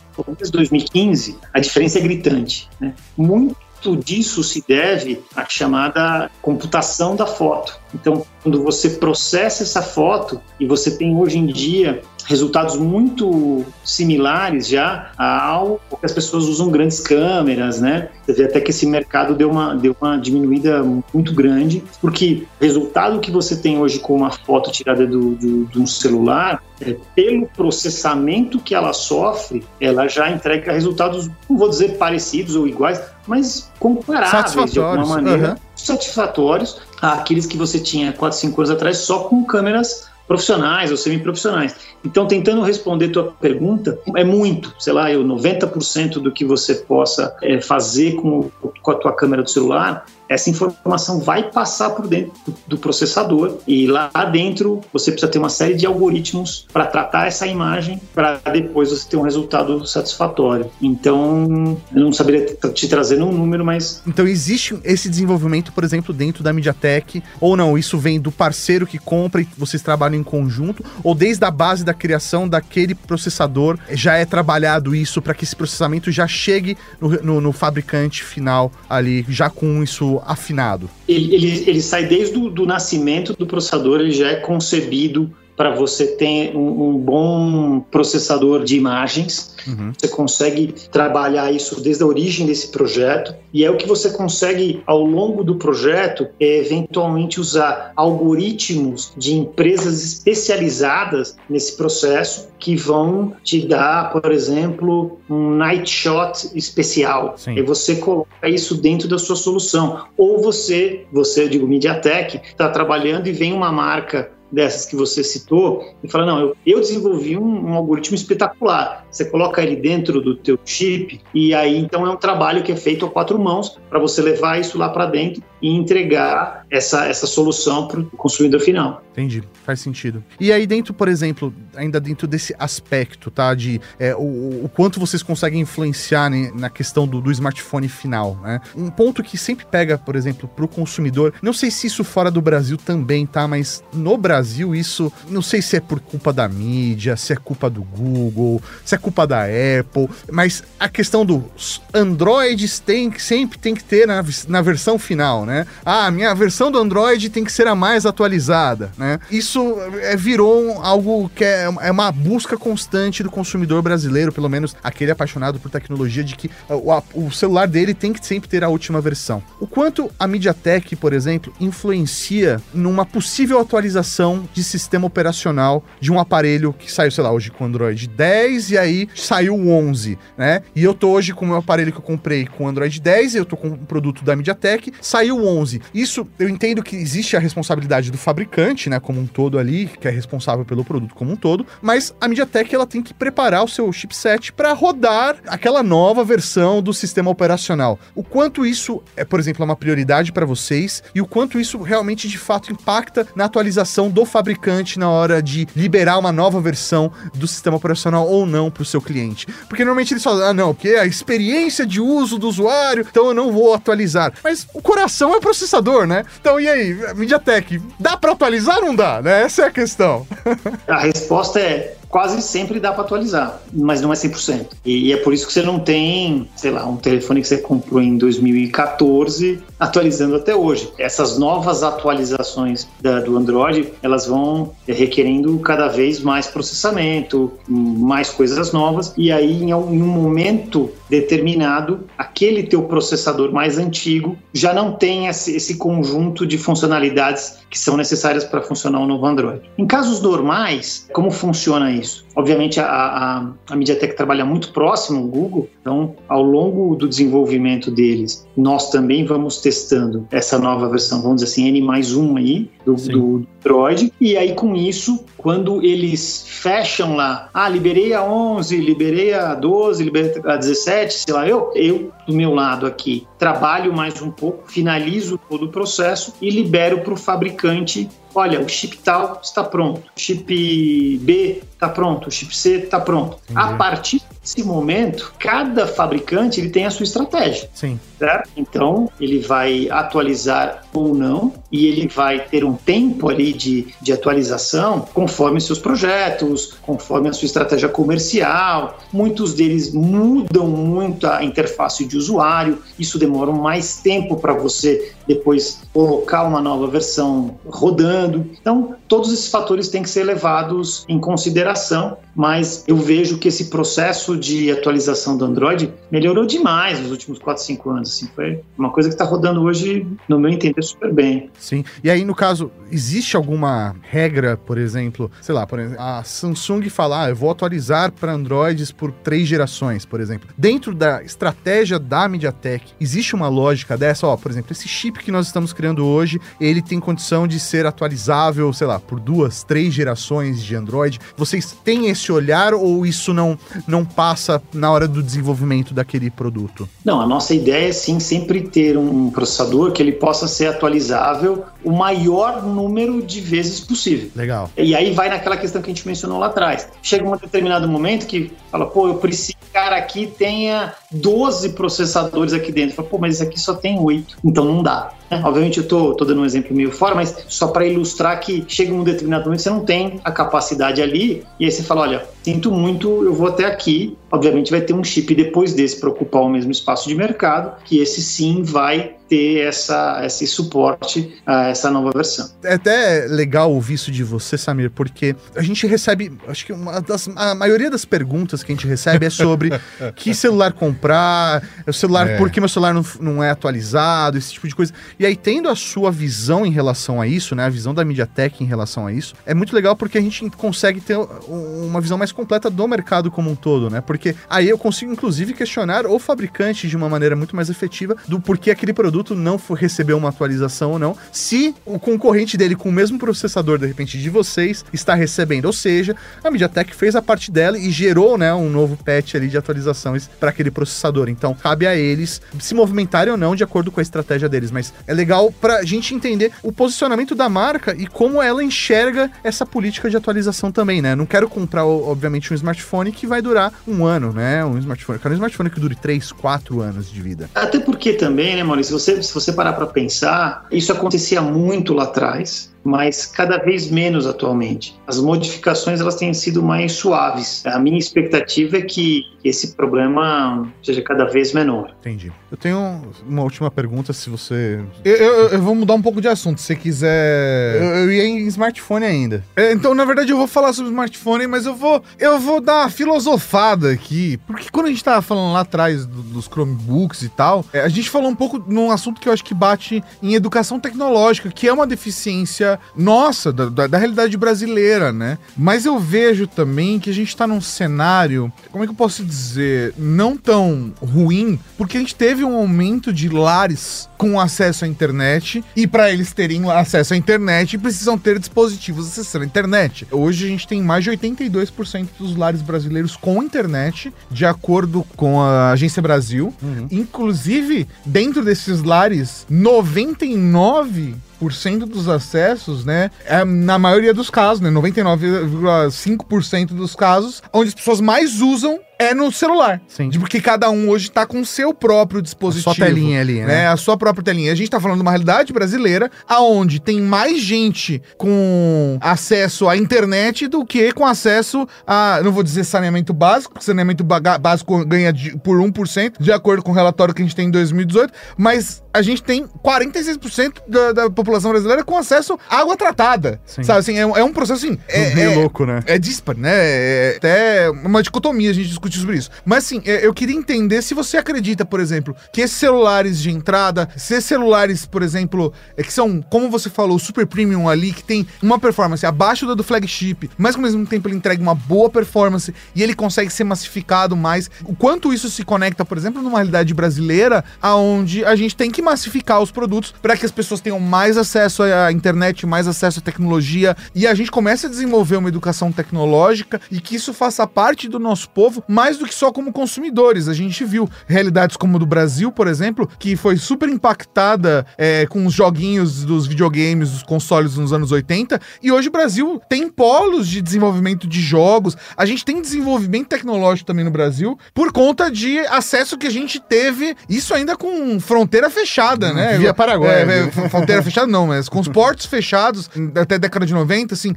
2015, a diferença é gritante. Né? Muito muito disso se deve à chamada computação da foto. Então, quando você processa essa foto e você tem hoje em dia resultados muito similares já ao que as pessoas usam grandes câmeras, né? Você vê até que esse mercado deu uma, deu uma diminuída muito grande, porque o resultado que você tem hoje com uma foto tirada do, do, de um celular, é, pelo processamento que ela sofre, ela já entrega resultados, não vou dizer parecidos ou iguais, mas comparáveis de alguma maneira, uhum. satisfatórios àqueles que você tinha 4, 5 anos atrás só com câmeras profissionais ou semiprofissionais. Então, tentando responder tua pergunta, é muito, sei lá, eu 90% do que você possa é, fazer com, com a tua câmera do celular essa informação vai passar por dentro do processador e lá dentro você precisa ter uma série de algoritmos para tratar essa imagem para depois você ter um resultado satisfatório. Então, eu não saberia te trazer um número, mas. Então, existe esse desenvolvimento, por exemplo, dentro da MediaTek, ou não? Isso vem do parceiro que compra e vocês trabalham em conjunto, ou desde a base da criação daquele processador já é trabalhado isso para que esse processamento já chegue no, no, no fabricante final ali, já com isso afinado? Ele, ele, ele sai desde o do nascimento do processador, ele já é concebido para você ter um, um, bom processador de imagens. Uhum. Você consegue trabalhar isso desde a origem desse projeto e é o que você consegue ao longo do projeto é, eventualmente usar algoritmos de empresas especializadas nesse processo que vão te dar, por exemplo, um night shot especial. Sim. E você coloca isso dentro da sua solução. Ou você, você, eu digo, MediaTek, está trabalhando e vem uma marca dessas que você citou e fala, não, eu, eu desenvolvi um, um, algoritmo espetacular. Você coloca ele dentro do teu chip e aí então é um trabalho que é feito a quatro mãos para você levar isso lá para dentro e entregar essa, essa solução para o consumidor final. Entendi, faz sentido. E aí dentro, por exemplo, ainda dentro desse aspecto, tá, de é, o, o, quanto vocês conseguem influenciar né, na questão do, do, smartphone final, né? Um ponto que sempre pega, por exemplo, para o consumidor, não sei se isso fora do Brasil também, tá, mas no Brasil isso, não sei se é por culpa da mídia, se é culpa do Google, se é culpa da Apple, mas a questão dos Androids tem sempre tem que ter na, na versão final, né? Ah, a minha versão do Android tem que ser a mais atualizada, né? Isso é, virou algo que é, é uma busca constante do consumidor brasileiro, pelo menos aquele apaixonado por tecnologia, de que o, a, o celular dele tem que sempre ter a última versão. O quanto a MediaTek, por exemplo, influencia numa possível atualização de sistema operacional de um aparelho que saiu, sei lá, hoje com Android 10 e aí saiu o 11, né? E eu tô hoje com o meu aparelho que eu comprei com Android 10, eu tô com um produto da MediaTek, saiu 11. Isso eu entendo que existe a responsabilidade do fabricante, né, como um todo ali, que é responsável pelo produto como um todo, mas a MediaTek ela tem que preparar o seu chipset para rodar aquela nova versão do sistema operacional. O quanto isso é, por exemplo, uma prioridade para vocês e o quanto isso realmente de fato impacta na atualização do fabricante na hora de liberar uma nova versão do sistema operacional ou não para o seu cliente. Porque normalmente eles falam, ah, não, porque a experiência de uso do usuário, então eu não vou atualizar. Mas o coração é processador, né? Então, e aí, MediaTek, dá para atualizar ou não dá, né? Essa é a questão. [laughs] A resposta é quase sempre dá para atualizar, mas não é 100%. E é por isso que você não tem, sei lá, um telefone que você comprou em 2014 atualizando até hoje. Essas novas atualizações da, do Android, elas vão requerendo cada vez mais processamento, mais coisas novas, e aí em um momento determinado, aquele teu processador mais antigo já não tem esse, esse conjunto de funcionalidades que são necessárias para funcionar o um novo Android. Em casos normais, como funciona isso? Obviamente, a, a, a MediaTek trabalha muito próximo ao Google, então, ao longo do desenvolvimento deles, nós também vamos testando essa nova versão, vamos dizer assim, N mais um aí, do, do Android, e aí com isso, quando eles fecham lá, ah, liberei a 11, liberei a 12, liberei a 17, sei lá, eu, eu do meu lado aqui, trabalho mais um pouco, finalizo todo o processo e libero para o fabricante olha, o chip tal está pronto, o chip B está pronto, o chip C está pronto. Entendi. A partir desse momento, cada fabricante ele tem a sua estratégia. Sim. Certo? Então, ele vai atualizar ou não, e ele vai ter um tempo ali de, de atualização conforme seus projetos, conforme a sua estratégia comercial. Muitos deles mudam muito a interface de usuário, isso demora mais tempo para você depois colocar uma nova versão rodando. Então, todos esses fatores têm que ser levados em consideração, mas eu vejo que esse processo de atualização do Android melhorou demais nos últimos 4, 5 anos. Assim, foi uma coisa que está rodando hoje, no meu entender, super bem. Sim. E aí, no caso, existe alguma regra, por exemplo, sei lá, por exemplo, a Samsung falar, ah, eu vou atualizar para Androids por três gerações, por exemplo. Dentro da estratégia da MediaTek, existe uma lógica dessa? Ó, por exemplo, esse chip que nós estamos criando hoje, ele tem condição de ser atualizável, sei lá, por duas, três gerações de Android. Vocês têm esse olhar ou isso não, não passa na hora do desenvolvimento daquele produto? Não, a nossa ideia é sim sempre ter um processador que ele possa ser atualizável o maior número de vezes possível. Legal. E aí vai naquela questão que a gente mencionou lá atrás. Chega um determinado momento que fala, pô, eu preciso que cara aqui tenha 12 processadores aqui dentro. Fala, pô, mas esse aqui só tem 8, então não dá. É, obviamente eu tô, tô dando um exemplo meio fora, mas só para ilustrar que chega um determinado momento você não tem a capacidade ali, e aí você fala, olha, sinto muito, eu vou até aqui. Obviamente vai ter um chip depois desse para ocupar o mesmo espaço de mercado, que esse sim vai ter essa, esse suporte a essa nova versão. É até legal ouvir isso de você, Samir, porque a gente recebe, acho que uma das, a maioria das perguntas que a gente recebe é sobre [laughs] que celular comprar, o celular, é. por que meu celular não, não é atualizado, esse tipo de coisa. E aí, tendo a sua visão em relação a isso, né, a visão da MediaTek em relação a isso, é muito legal porque a gente consegue ter uma visão mais completa do mercado como um todo, né? Porque aí eu consigo, inclusive, questionar o fabricante de uma maneira muito mais efetiva do porquê aquele produto não for receber uma atualização ou não, se o concorrente dele com o mesmo processador, de repente, de vocês, está recebendo. Ou seja, a MediaTek fez a parte dela e gerou né, um novo patch ali de atualizações para aquele processador. Então, cabe a eles se movimentarem ou não de acordo com a estratégia deles. Mas é legal para a gente entender o posicionamento da marca e como ela enxerga essa política de atualização também, né? Não quero comprar, obviamente, um smartphone que vai durar um ano, né? Um smartphone. Eu quero um smartphone que dure 3, 4 anos de vida. Até porque também, né, Maurício, você você, se você parar para pensar, isso acontecia muito lá atrás mas cada vez menos atualmente. As modificações elas têm sido mais suaves. A minha expectativa é que esse problema seja cada vez menor. Entendi. Eu tenho uma última pergunta, se você... Eu, eu, eu vou mudar um pouco de assunto, se você quiser... Eu, eu ia em smartphone ainda. É, então, na verdade, eu vou falar sobre smartphone, mas eu vou, eu vou dar uma filosofada aqui, porque quando a gente tava falando lá atrás do, dos Chromebooks e tal, é, a gente falou um pouco num assunto que eu acho que bate em educação tecnológica, que é uma deficiência nossa, da, da, da, realidade brasileira, né? Mas eu vejo também que a gente tá num cenário, como é que eu posso dizer, não tão ruim, porque a gente teve um aumento de lares com acesso à internet e para eles terem acesso à internet precisam ter dispositivos acessando a internet. Hoje a gente tem mais de 82% dos lares brasileiros com internet, de acordo com a Agência Brasil. Uhum. Inclusive, dentro desses lares, 99 cento dos acessos, né? É, na maioria dos casos, né? 99,5% dos casos, onde as pessoas mais usam é no celular. Sim. Porque cada um hoje tá com o seu próprio dispositivo. A sua telinha ali, né? né? A sua própria telinha. A gente tá falando de uma realidade brasileira aonde tem mais gente com acesso à internet do que com acesso a, não vou dizer saneamento básico, porque saneamento básico ganha de, por 1%, de acordo com o relatório que a gente tem em 2018, mas a gente tem 46% da, da população brasileira com acesso à água tratada. Sim. Sabe assim, é, é um processo assim. É, é, louco, né? É dispar, né? É até uma dicotomia a gente discute sobre isso. Mas assim, eu queria entender se você acredita, por exemplo, que esses celulares de entrada, se esses celulares, por exemplo, é que são, como você falou, super premium ali, que tem uma performance abaixo da do flagship, mas ao mesmo tempo ele entrega uma boa performance e ele consegue ser massificado mais. O quanto isso se conecta, por exemplo, numa realidade brasileira, aonde a gente tem que massificar os produtos para que as pessoas tenham mais acesso à internet, mais acesso à tecnologia e a gente comece a desenvolver uma educação tecnológica e que isso faça parte do nosso povo mais do que só como consumidores. A gente viu realidades como a do Brasil, por exemplo, que foi super impactada é, com os joguinhos dos videogames, dos consoles nos anos 80 e hoje o Brasil tem polos de desenvolvimento de jogos. A gente tem desenvolvimento tecnológico também no Brasil por conta de acesso que a gente teve, isso ainda com fronteira fechada, né? Via Paraguai. É, é, fronteira fechada não, mas com os [laughs] portos fechados até a década de 90, assim,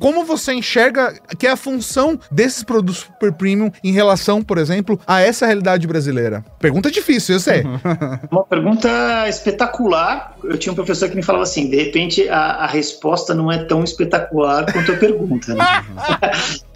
como você enxerga que é a função desses produtos super premium em relação, por exemplo, a essa realidade brasileira? Pergunta difícil, eu sei. [laughs] Uma pergunta espetacular. Eu tinha um professor que me falava assim: de repente a, a resposta não é tão espetacular quanto a pergunta. Né?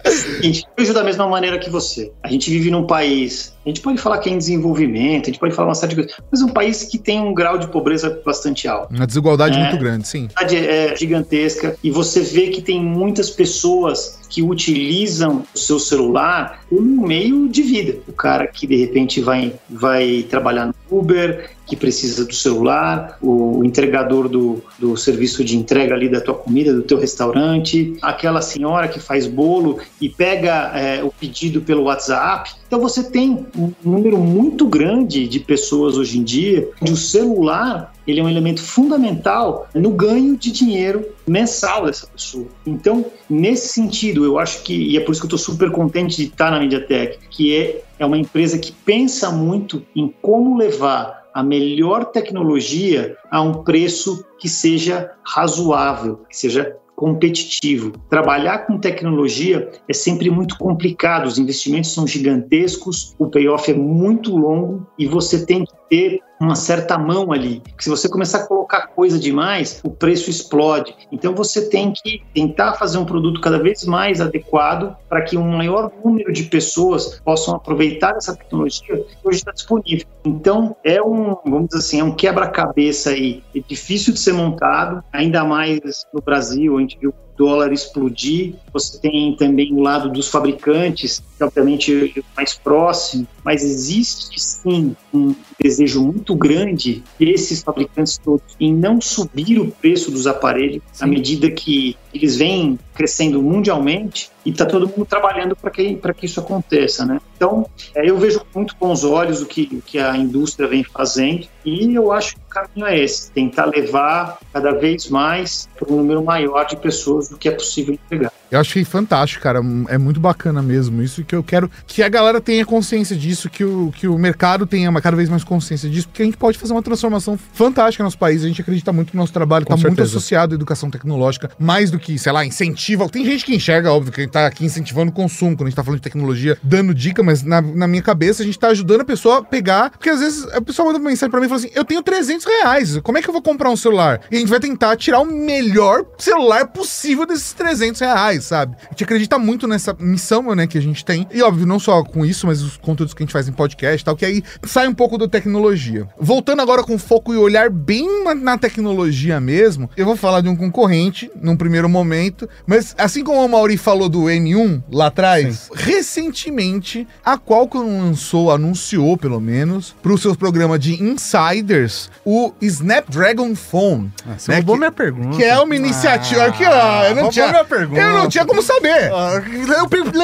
é seguinte, eu vejo da mesma maneira que você. A gente vive num país a gente pode falar que é em desenvolvimento, a gente pode falar uma série de coisas, mas é um país que tem um grau de pobreza bastante alto. Uma desigualdade é, muito grande, sim. É gigantesca e você vê que tem muitas pessoas que utilizam o seu celular como um meio de vida. O cara que de repente vai, vai trabalhar no Uber, que precisa do celular, o entregador do, do serviço de entrega ali da tua comida, do teu restaurante, aquela senhora que faz bolo e pega é, o pedido pelo WhatsApp. Então você tem um número muito grande de pessoas hoje em dia onde o celular ele é um elemento fundamental no ganho de dinheiro mensal dessa pessoa. Então, nesse sentido, eu acho que, e é por isso que eu estou super contente de estar na MediaTek, que é, é uma empresa que pensa muito em como levar a melhor tecnologia a um preço que seja razoável, que seja competitivo. Trabalhar com tecnologia é sempre muito complicado, os investimentos são gigantescos, o payoff é muito longo e você tem que ter uma certa mão ali. Se você começar a colocar coisa demais, o preço explode. Então você tem que tentar fazer um produto cada vez mais adequado para que um maior número de pessoas possam aproveitar essa tecnologia que hoje está disponível. Então é um, vamos dizer assim, é um quebra-cabeça aí, é difícil de ser montado, ainda mais no Brasil, a gente viu dólar explodir. Você tem também o lado dos fabricantes, que obviamente é mais próximo, mas existe sim um desejo muito grande desses fabricantes todos em não subir o preço dos aparelhos sim. à medida que eles vêm crescendo mundialmente e está todo mundo trabalhando para que, que isso aconteça, né? Então, é, eu vejo muito bons olhos o que, que a indústria vem fazendo e eu acho que o caminho é esse, tentar levar cada vez mais para um número maior de pessoas do que é possível entregar. Eu achei fantástico, cara. É muito bacana mesmo. Isso que eu quero que a galera tenha consciência disso, que o, que o mercado tenha cada vez mais consciência disso, porque a gente pode fazer uma transformação fantástica no nosso país. A gente acredita muito que o nosso trabalho está muito associado à educação tecnológica, mais do que, sei lá, incentiva. Tem gente que enxerga, óbvio, que a gente tá aqui incentivando o consumo, quando a gente tá falando de tecnologia, dando dica, mas na, na minha cabeça a gente tá ajudando a pessoa a pegar. Porque às vezes a pessoa manda uma mensagem pra mim e fala assim: eu tenho 300 reais, como é que eu vou comprar um celular? E a gente vai tentar tirar o melhor celular possível desses 300 reais, sabe? A gente acredita muito nessa missão, né, que a gente tem. E óbvio, não só com isso, mas os conteúdos que a gente faz em podcast e tal, que aí sai um pouco da tecnologia. Voltando agora com foco e olhar bem na tecnologia mesmo, eu vou falar de um concorrente num primeiro momento, mas assim como o Mauri falou do N1 lá atrás, Sim. recentemente a Qualcomm lançou, anunciou pelo menos, para o seu programa de Insiders, o Snapdragon Phone. Ah, você né, roubou que, minha pergunta. Que é uma iniciativa. Ah, aqui, ó, eu não tinha, minha pergunta. Eu não tinha como saber. Ah,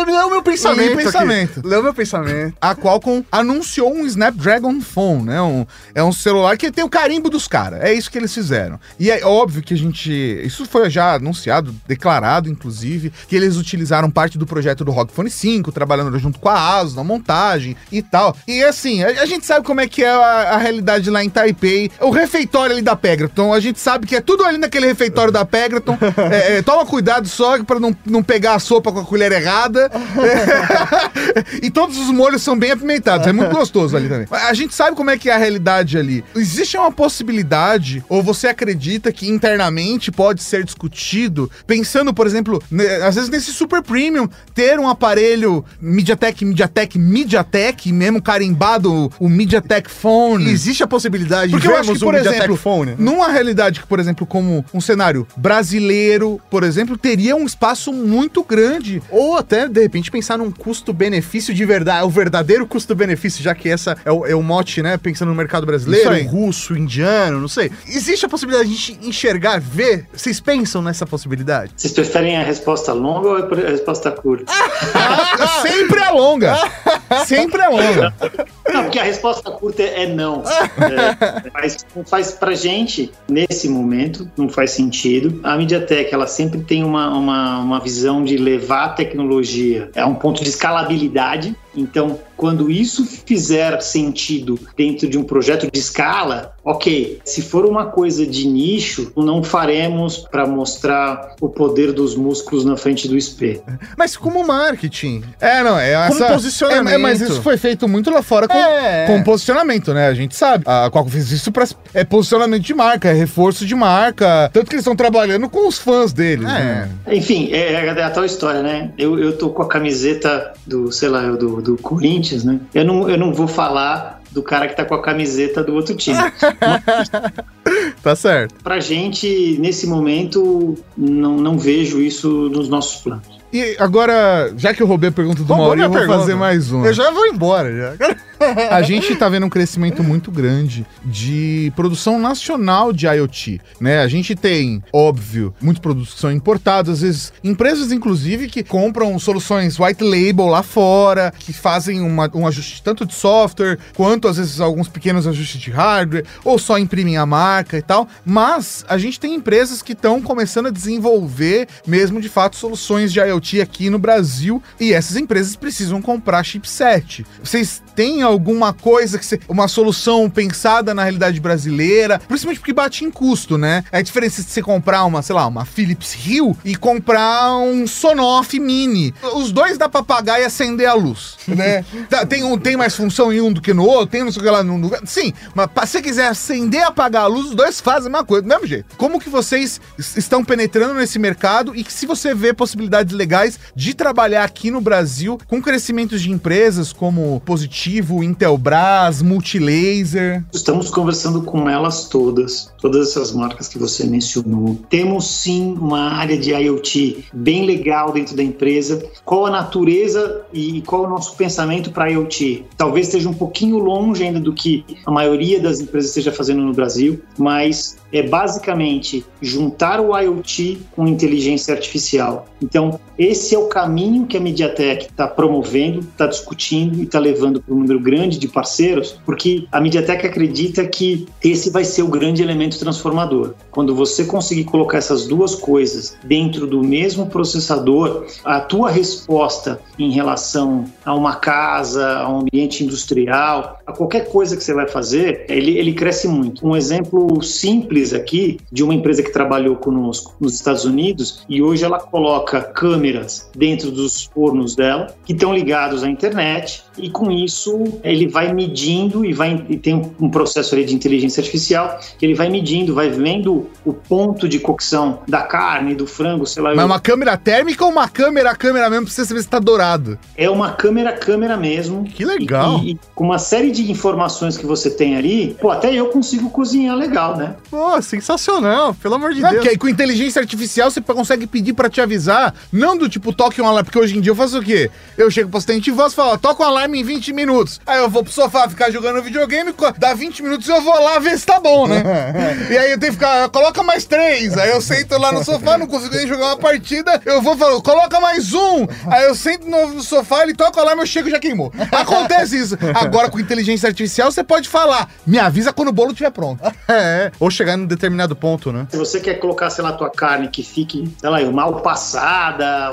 leu, meu pensamento. Leu pensamento. Leu meu pensamento. A Qualcomm anunciou um Snapdragon Phone, né? Um, é um celular que tem o carimbo dos caras. É isso que eles fizeram. E é óbvio que a gente. Isso foi já anunciado, declarado, inclusive, que eles utilizaram parte do projeto do ROG Phone 5, trabalhando junto com a ASUS na montagem e tal. E assim, a, a gente sabe como é que é a, a, realidade lá em Taipei. O refeitório ali da Pegraton, a gente sabe que é tudo ali naquele refeitório da Pegraton. [laughs] é, é, toma cuidado só para não, não pegar a sopa com a colher errada. [laughs] [laughs] e todos os molhos são bem apimentados. É muito gostoso ali também. A gente sabe como é que é a realidade ali. Existe uma possibilidade, ou você acredita que internamente pode ser discutido, pensando, por exemplo, às vezes nesse super premium, ter um aparelho MediaTek, MediaTek, MediaTek, mesmo carimbado, o MediaTek Phone. Existe a possibilidade Porque de vermos que, por exemplo, Phone. Numa realidade que, por exemplo, como um cenário brasileiro, por exemplo, teria um espaço muito grande. Ou até, de repente, pensar num custo-benefício de verdade, o verdadeiro custo-benefício, já que essa é o, é o mote, né? Pensando no mercado brasileiro, Isso aí. russo, indiano, não sei. Existe a possibilidade de a gente enxergar, ver? Vocês pensam nessa possibilidade? Vocês preferem a resposta longa ou a resposta curta? [laughs] Ah, sempre é longa. Sempre é longa. Não, porque a resposta curta é não. É, faz, não faz pra gente, nesse momento, não faz sentido. A MediaTek, ela sempre tem uma, uma, uma visão de levar a tecnologia a um ponto de escalabilidade. Então, quando isso fizer sentido dentro de um projeto de escala, ok. Se for uma coisa de nicho, não faremos para mostrar o poder dos músculos na frente do espelho. Mas como marketing. É, não, é Como essa... posicionamento. É, é, mas isso foi feito muito lá fora com, É. com posicionamento, né? A gente sabe. A Qualcomm fez isso pra... É posicionamento de marca, é reforço de marca. Tanto que eles estão trabalhando com os fãs deles, É. né? Enfim, é, é a tal história, né? Eu, eu tô com a camiseta do, sei lá, do, do Corinthians, né? Eu não, eu não vou falar do cara que tá com a camiseta do outro time. [laughs] Tá certo. Pra gente, nesse momento, não, não vejo isso nos nossos planos. E agora, já que eu roubei a pergunta do Maurinho, eu vou pergunta. fazer mais uma. Eu já vou embora, já. A gente tá vendo um crescimento muito grande de produção nacional de IoT, né? A gente tem, óbvio, muitos produtos que são importados, às vezes empresas, inclusive, que compram soluções white label lá fora, que fazem uma- um ajuste tanto de software, quanto às vezes alguns pequenos ajustes de hardware, ou só imprimem a marca e tal. Mas a gente tem empresas que estão começando a desenvolver mesmo de fato soluções de IoT aqui no Brasil, e essas empresas precisam comprar chipset. Vocês têm alguma coisa que cê, uma solução pensada na realidade brasileira, principalmente porque bate em custo, né? É a diferença de você comprar uma, sei lá, uma Philips Hue e comprar um Sonoff Mini. Os dois dá pra pagar e acender a luz, [laughs] né? Tá, tem, um, tem mais função em um do que no outro, tem não sei o que lá no lugar. Sim, mas se você quiser acender e apagar a luz, os dois fazem a mesma coisa, do mesmo jeito. Como que vocês es- estão penetrando nesse mercado e que se você vê possibilidades legais de trabalhar aqui no Brasil com crescimentos de empresas como Positivo, Intelbras, Multilaser. Estamos conversando com elas todas, todas essas marcas que você mencionou. Temos sim uma área de IoT bem legal dentro da empresa. Qual a natureza e qual o nosso pensamento para IoT? Talvez esteja um pouquinho longe ainda do que a maioria das empresas esteja fazendo no Brasil, mas é basicamente juntar o IoT com inteligência artificial. Então, esse é o caminho que a MediaTek está promovendo, está discutindo e está levando para um número grande de parceiros, porque a MediaTek acredita que esse vai ser o grande elemento transformador. Quando você conseguir colocar essas duas coisas dentro do mesmo processador, a tua resposta em relação a uma casa, a um ambiente industrial, a qualquer coisa que você vai fazer, ele, ele cresce muito. Um exemplo simples aqui de uma empresa que trabalhou conosco nos Estados Unidos e hoje ela coloca câmeras dentro dos fornos dela que estão ligados à internet e com isso ele vai medindo e vai e tem um processo ali de inteligência artificial que ele vai medindo, vai vendo o ponto de cocção da carne, do frango, sei lá. Mas uma câmera térmica ou uma câmera, câmera mesmo, pra você saber se tá dourado? É uma câmera, câmera mesmo. Que legal. E, e com uma série de informações que você tem ali, pô, até eu consigo cozinhar legal, né? Pô, sensacional, pelo amor de Não, Deus. porque aí com inteligência artificial você consegue pedir pra te avisar, não do tipo toque um alarme, porque hoje em dia eu faço o quê? Eu chego pro assistente de voz e falo, toca um alarme em 20 minutos. Aí eu vou pro sofá ficar jogando videogame, dá 20 minutos e eu vou lá ver se tá bom, né? [laughs] e aí eu tenho que ficar, coloca mais três. Aí eu sento lá no sofá, não consigo nem jogar uma partida, eu vou falar, coloca mais um. Aí eu sento no, sofá, ele toca o alarme, eu chego e já queimou. Acontece isso. Agora com inteligência artificial você pode falar, me avisa quando o bolo estiver pronto. É, ou chegar num determinado ponto, né? Se você quer colocar, sei lá, tua carne que fique, sei lá, mal passada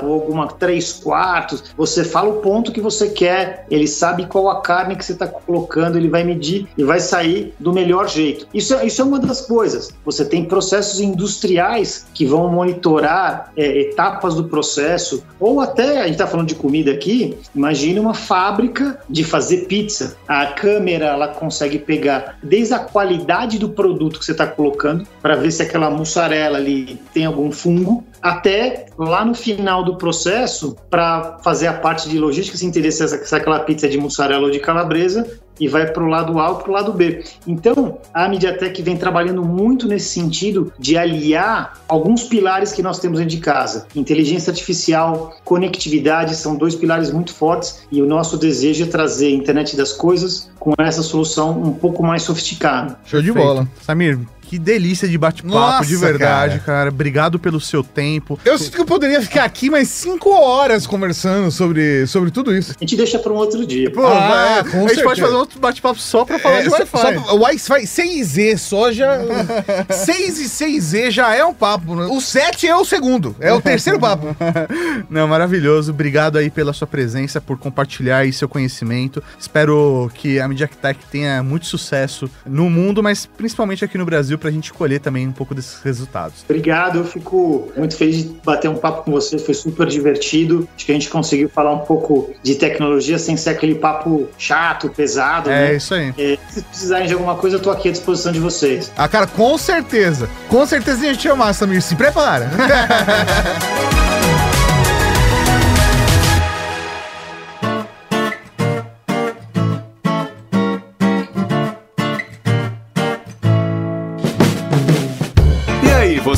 ou alguma três quartos, você fala o ponto que você quer, ele sabe qual a carne que você está colocando, ele vai medir e vai sair do melhor jeito. Isso, é- isso é uma das coisas. Você tem processos industriais que vão monitorar é, etapas do processo, ou até, a gente está falando de comida aqui, imagine uma fábrica de fazer pizza. A câmera, ela consegue pegar desde a qualidade do produto que você está colocando, para ver se aquela mussarela ali tem algum fungo, até lá no final do processo, para fazer a parte de logística, se entender se, essa- se aquela pizza é de mussarela ou de calabresa, e vai para o lado A ou para o lado B. Então, a MediaTek vem trabalhando muito nesse sentido de aliar alguns pilares que nós temos dentro de casa. Inteligência artificial, conectividade são dois pilares muito fortes e o nosso desejo é trazer a internet das coisas com essa solução um pouco mais sofisticada. Show de bola. Samir, que delícia de bate-papo, de verdade, cara. cara. Obrigado pelo seu tempo. Eu sinto que eu poderia ficar aqui mais cinco horas conversando sobre, sobre tudo isso. A gente deixa para um outro dia. Pô, ah, vai, a gente pode fazer outro bate-papo só para falar é, de Wi-Fi. Wi-Fi 6Z só já. 6 e 6Z já é um papo. Né? O 7 é o segundo. É o terceiro papo. [laughs] Não, maravilhoso. Obrigado aí pela sua presença, por compartilhar aí seu conhecimento. Espero que a Media Tech tenha muito sucesso no mundo, mas principalmente aqui no Brasil para a gente colher também um pouco desses resultados. Obrigado, eu fico muito feliz de bater um papo com você, foi super divertido. Acho que a gente conseguiu falar um pouco de tecnologia sem ser aquele papo chato, pesado. É né? isso aí. É, se precisarem de alguma coisa, eu tô aqui à disposição de vocês. Ah, cara, com certeza. Com certeza a gente chamar, Samir. Se prepara. [laughs]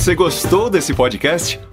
Você gostou desse podcast?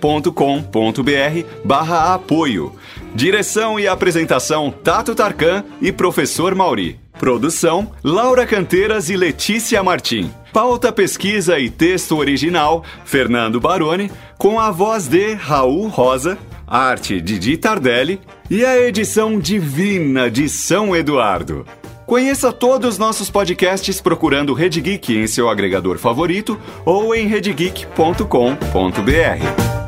redgeek.com.br barra apoio. Direção e apresentação Tato Tarkan e Professor Mauri. Produção Laura Canteiras e Letícia Martim. Pauta, pesquisa e texto original Fernando Baroni, com a voz de Raul Rosa, arte de Di Tardelli e a edição divina de São Eduardo. Conheça todos os nossos podcasts procurando Rede Geek em seu agregador favorito ou em redgeek.com.br.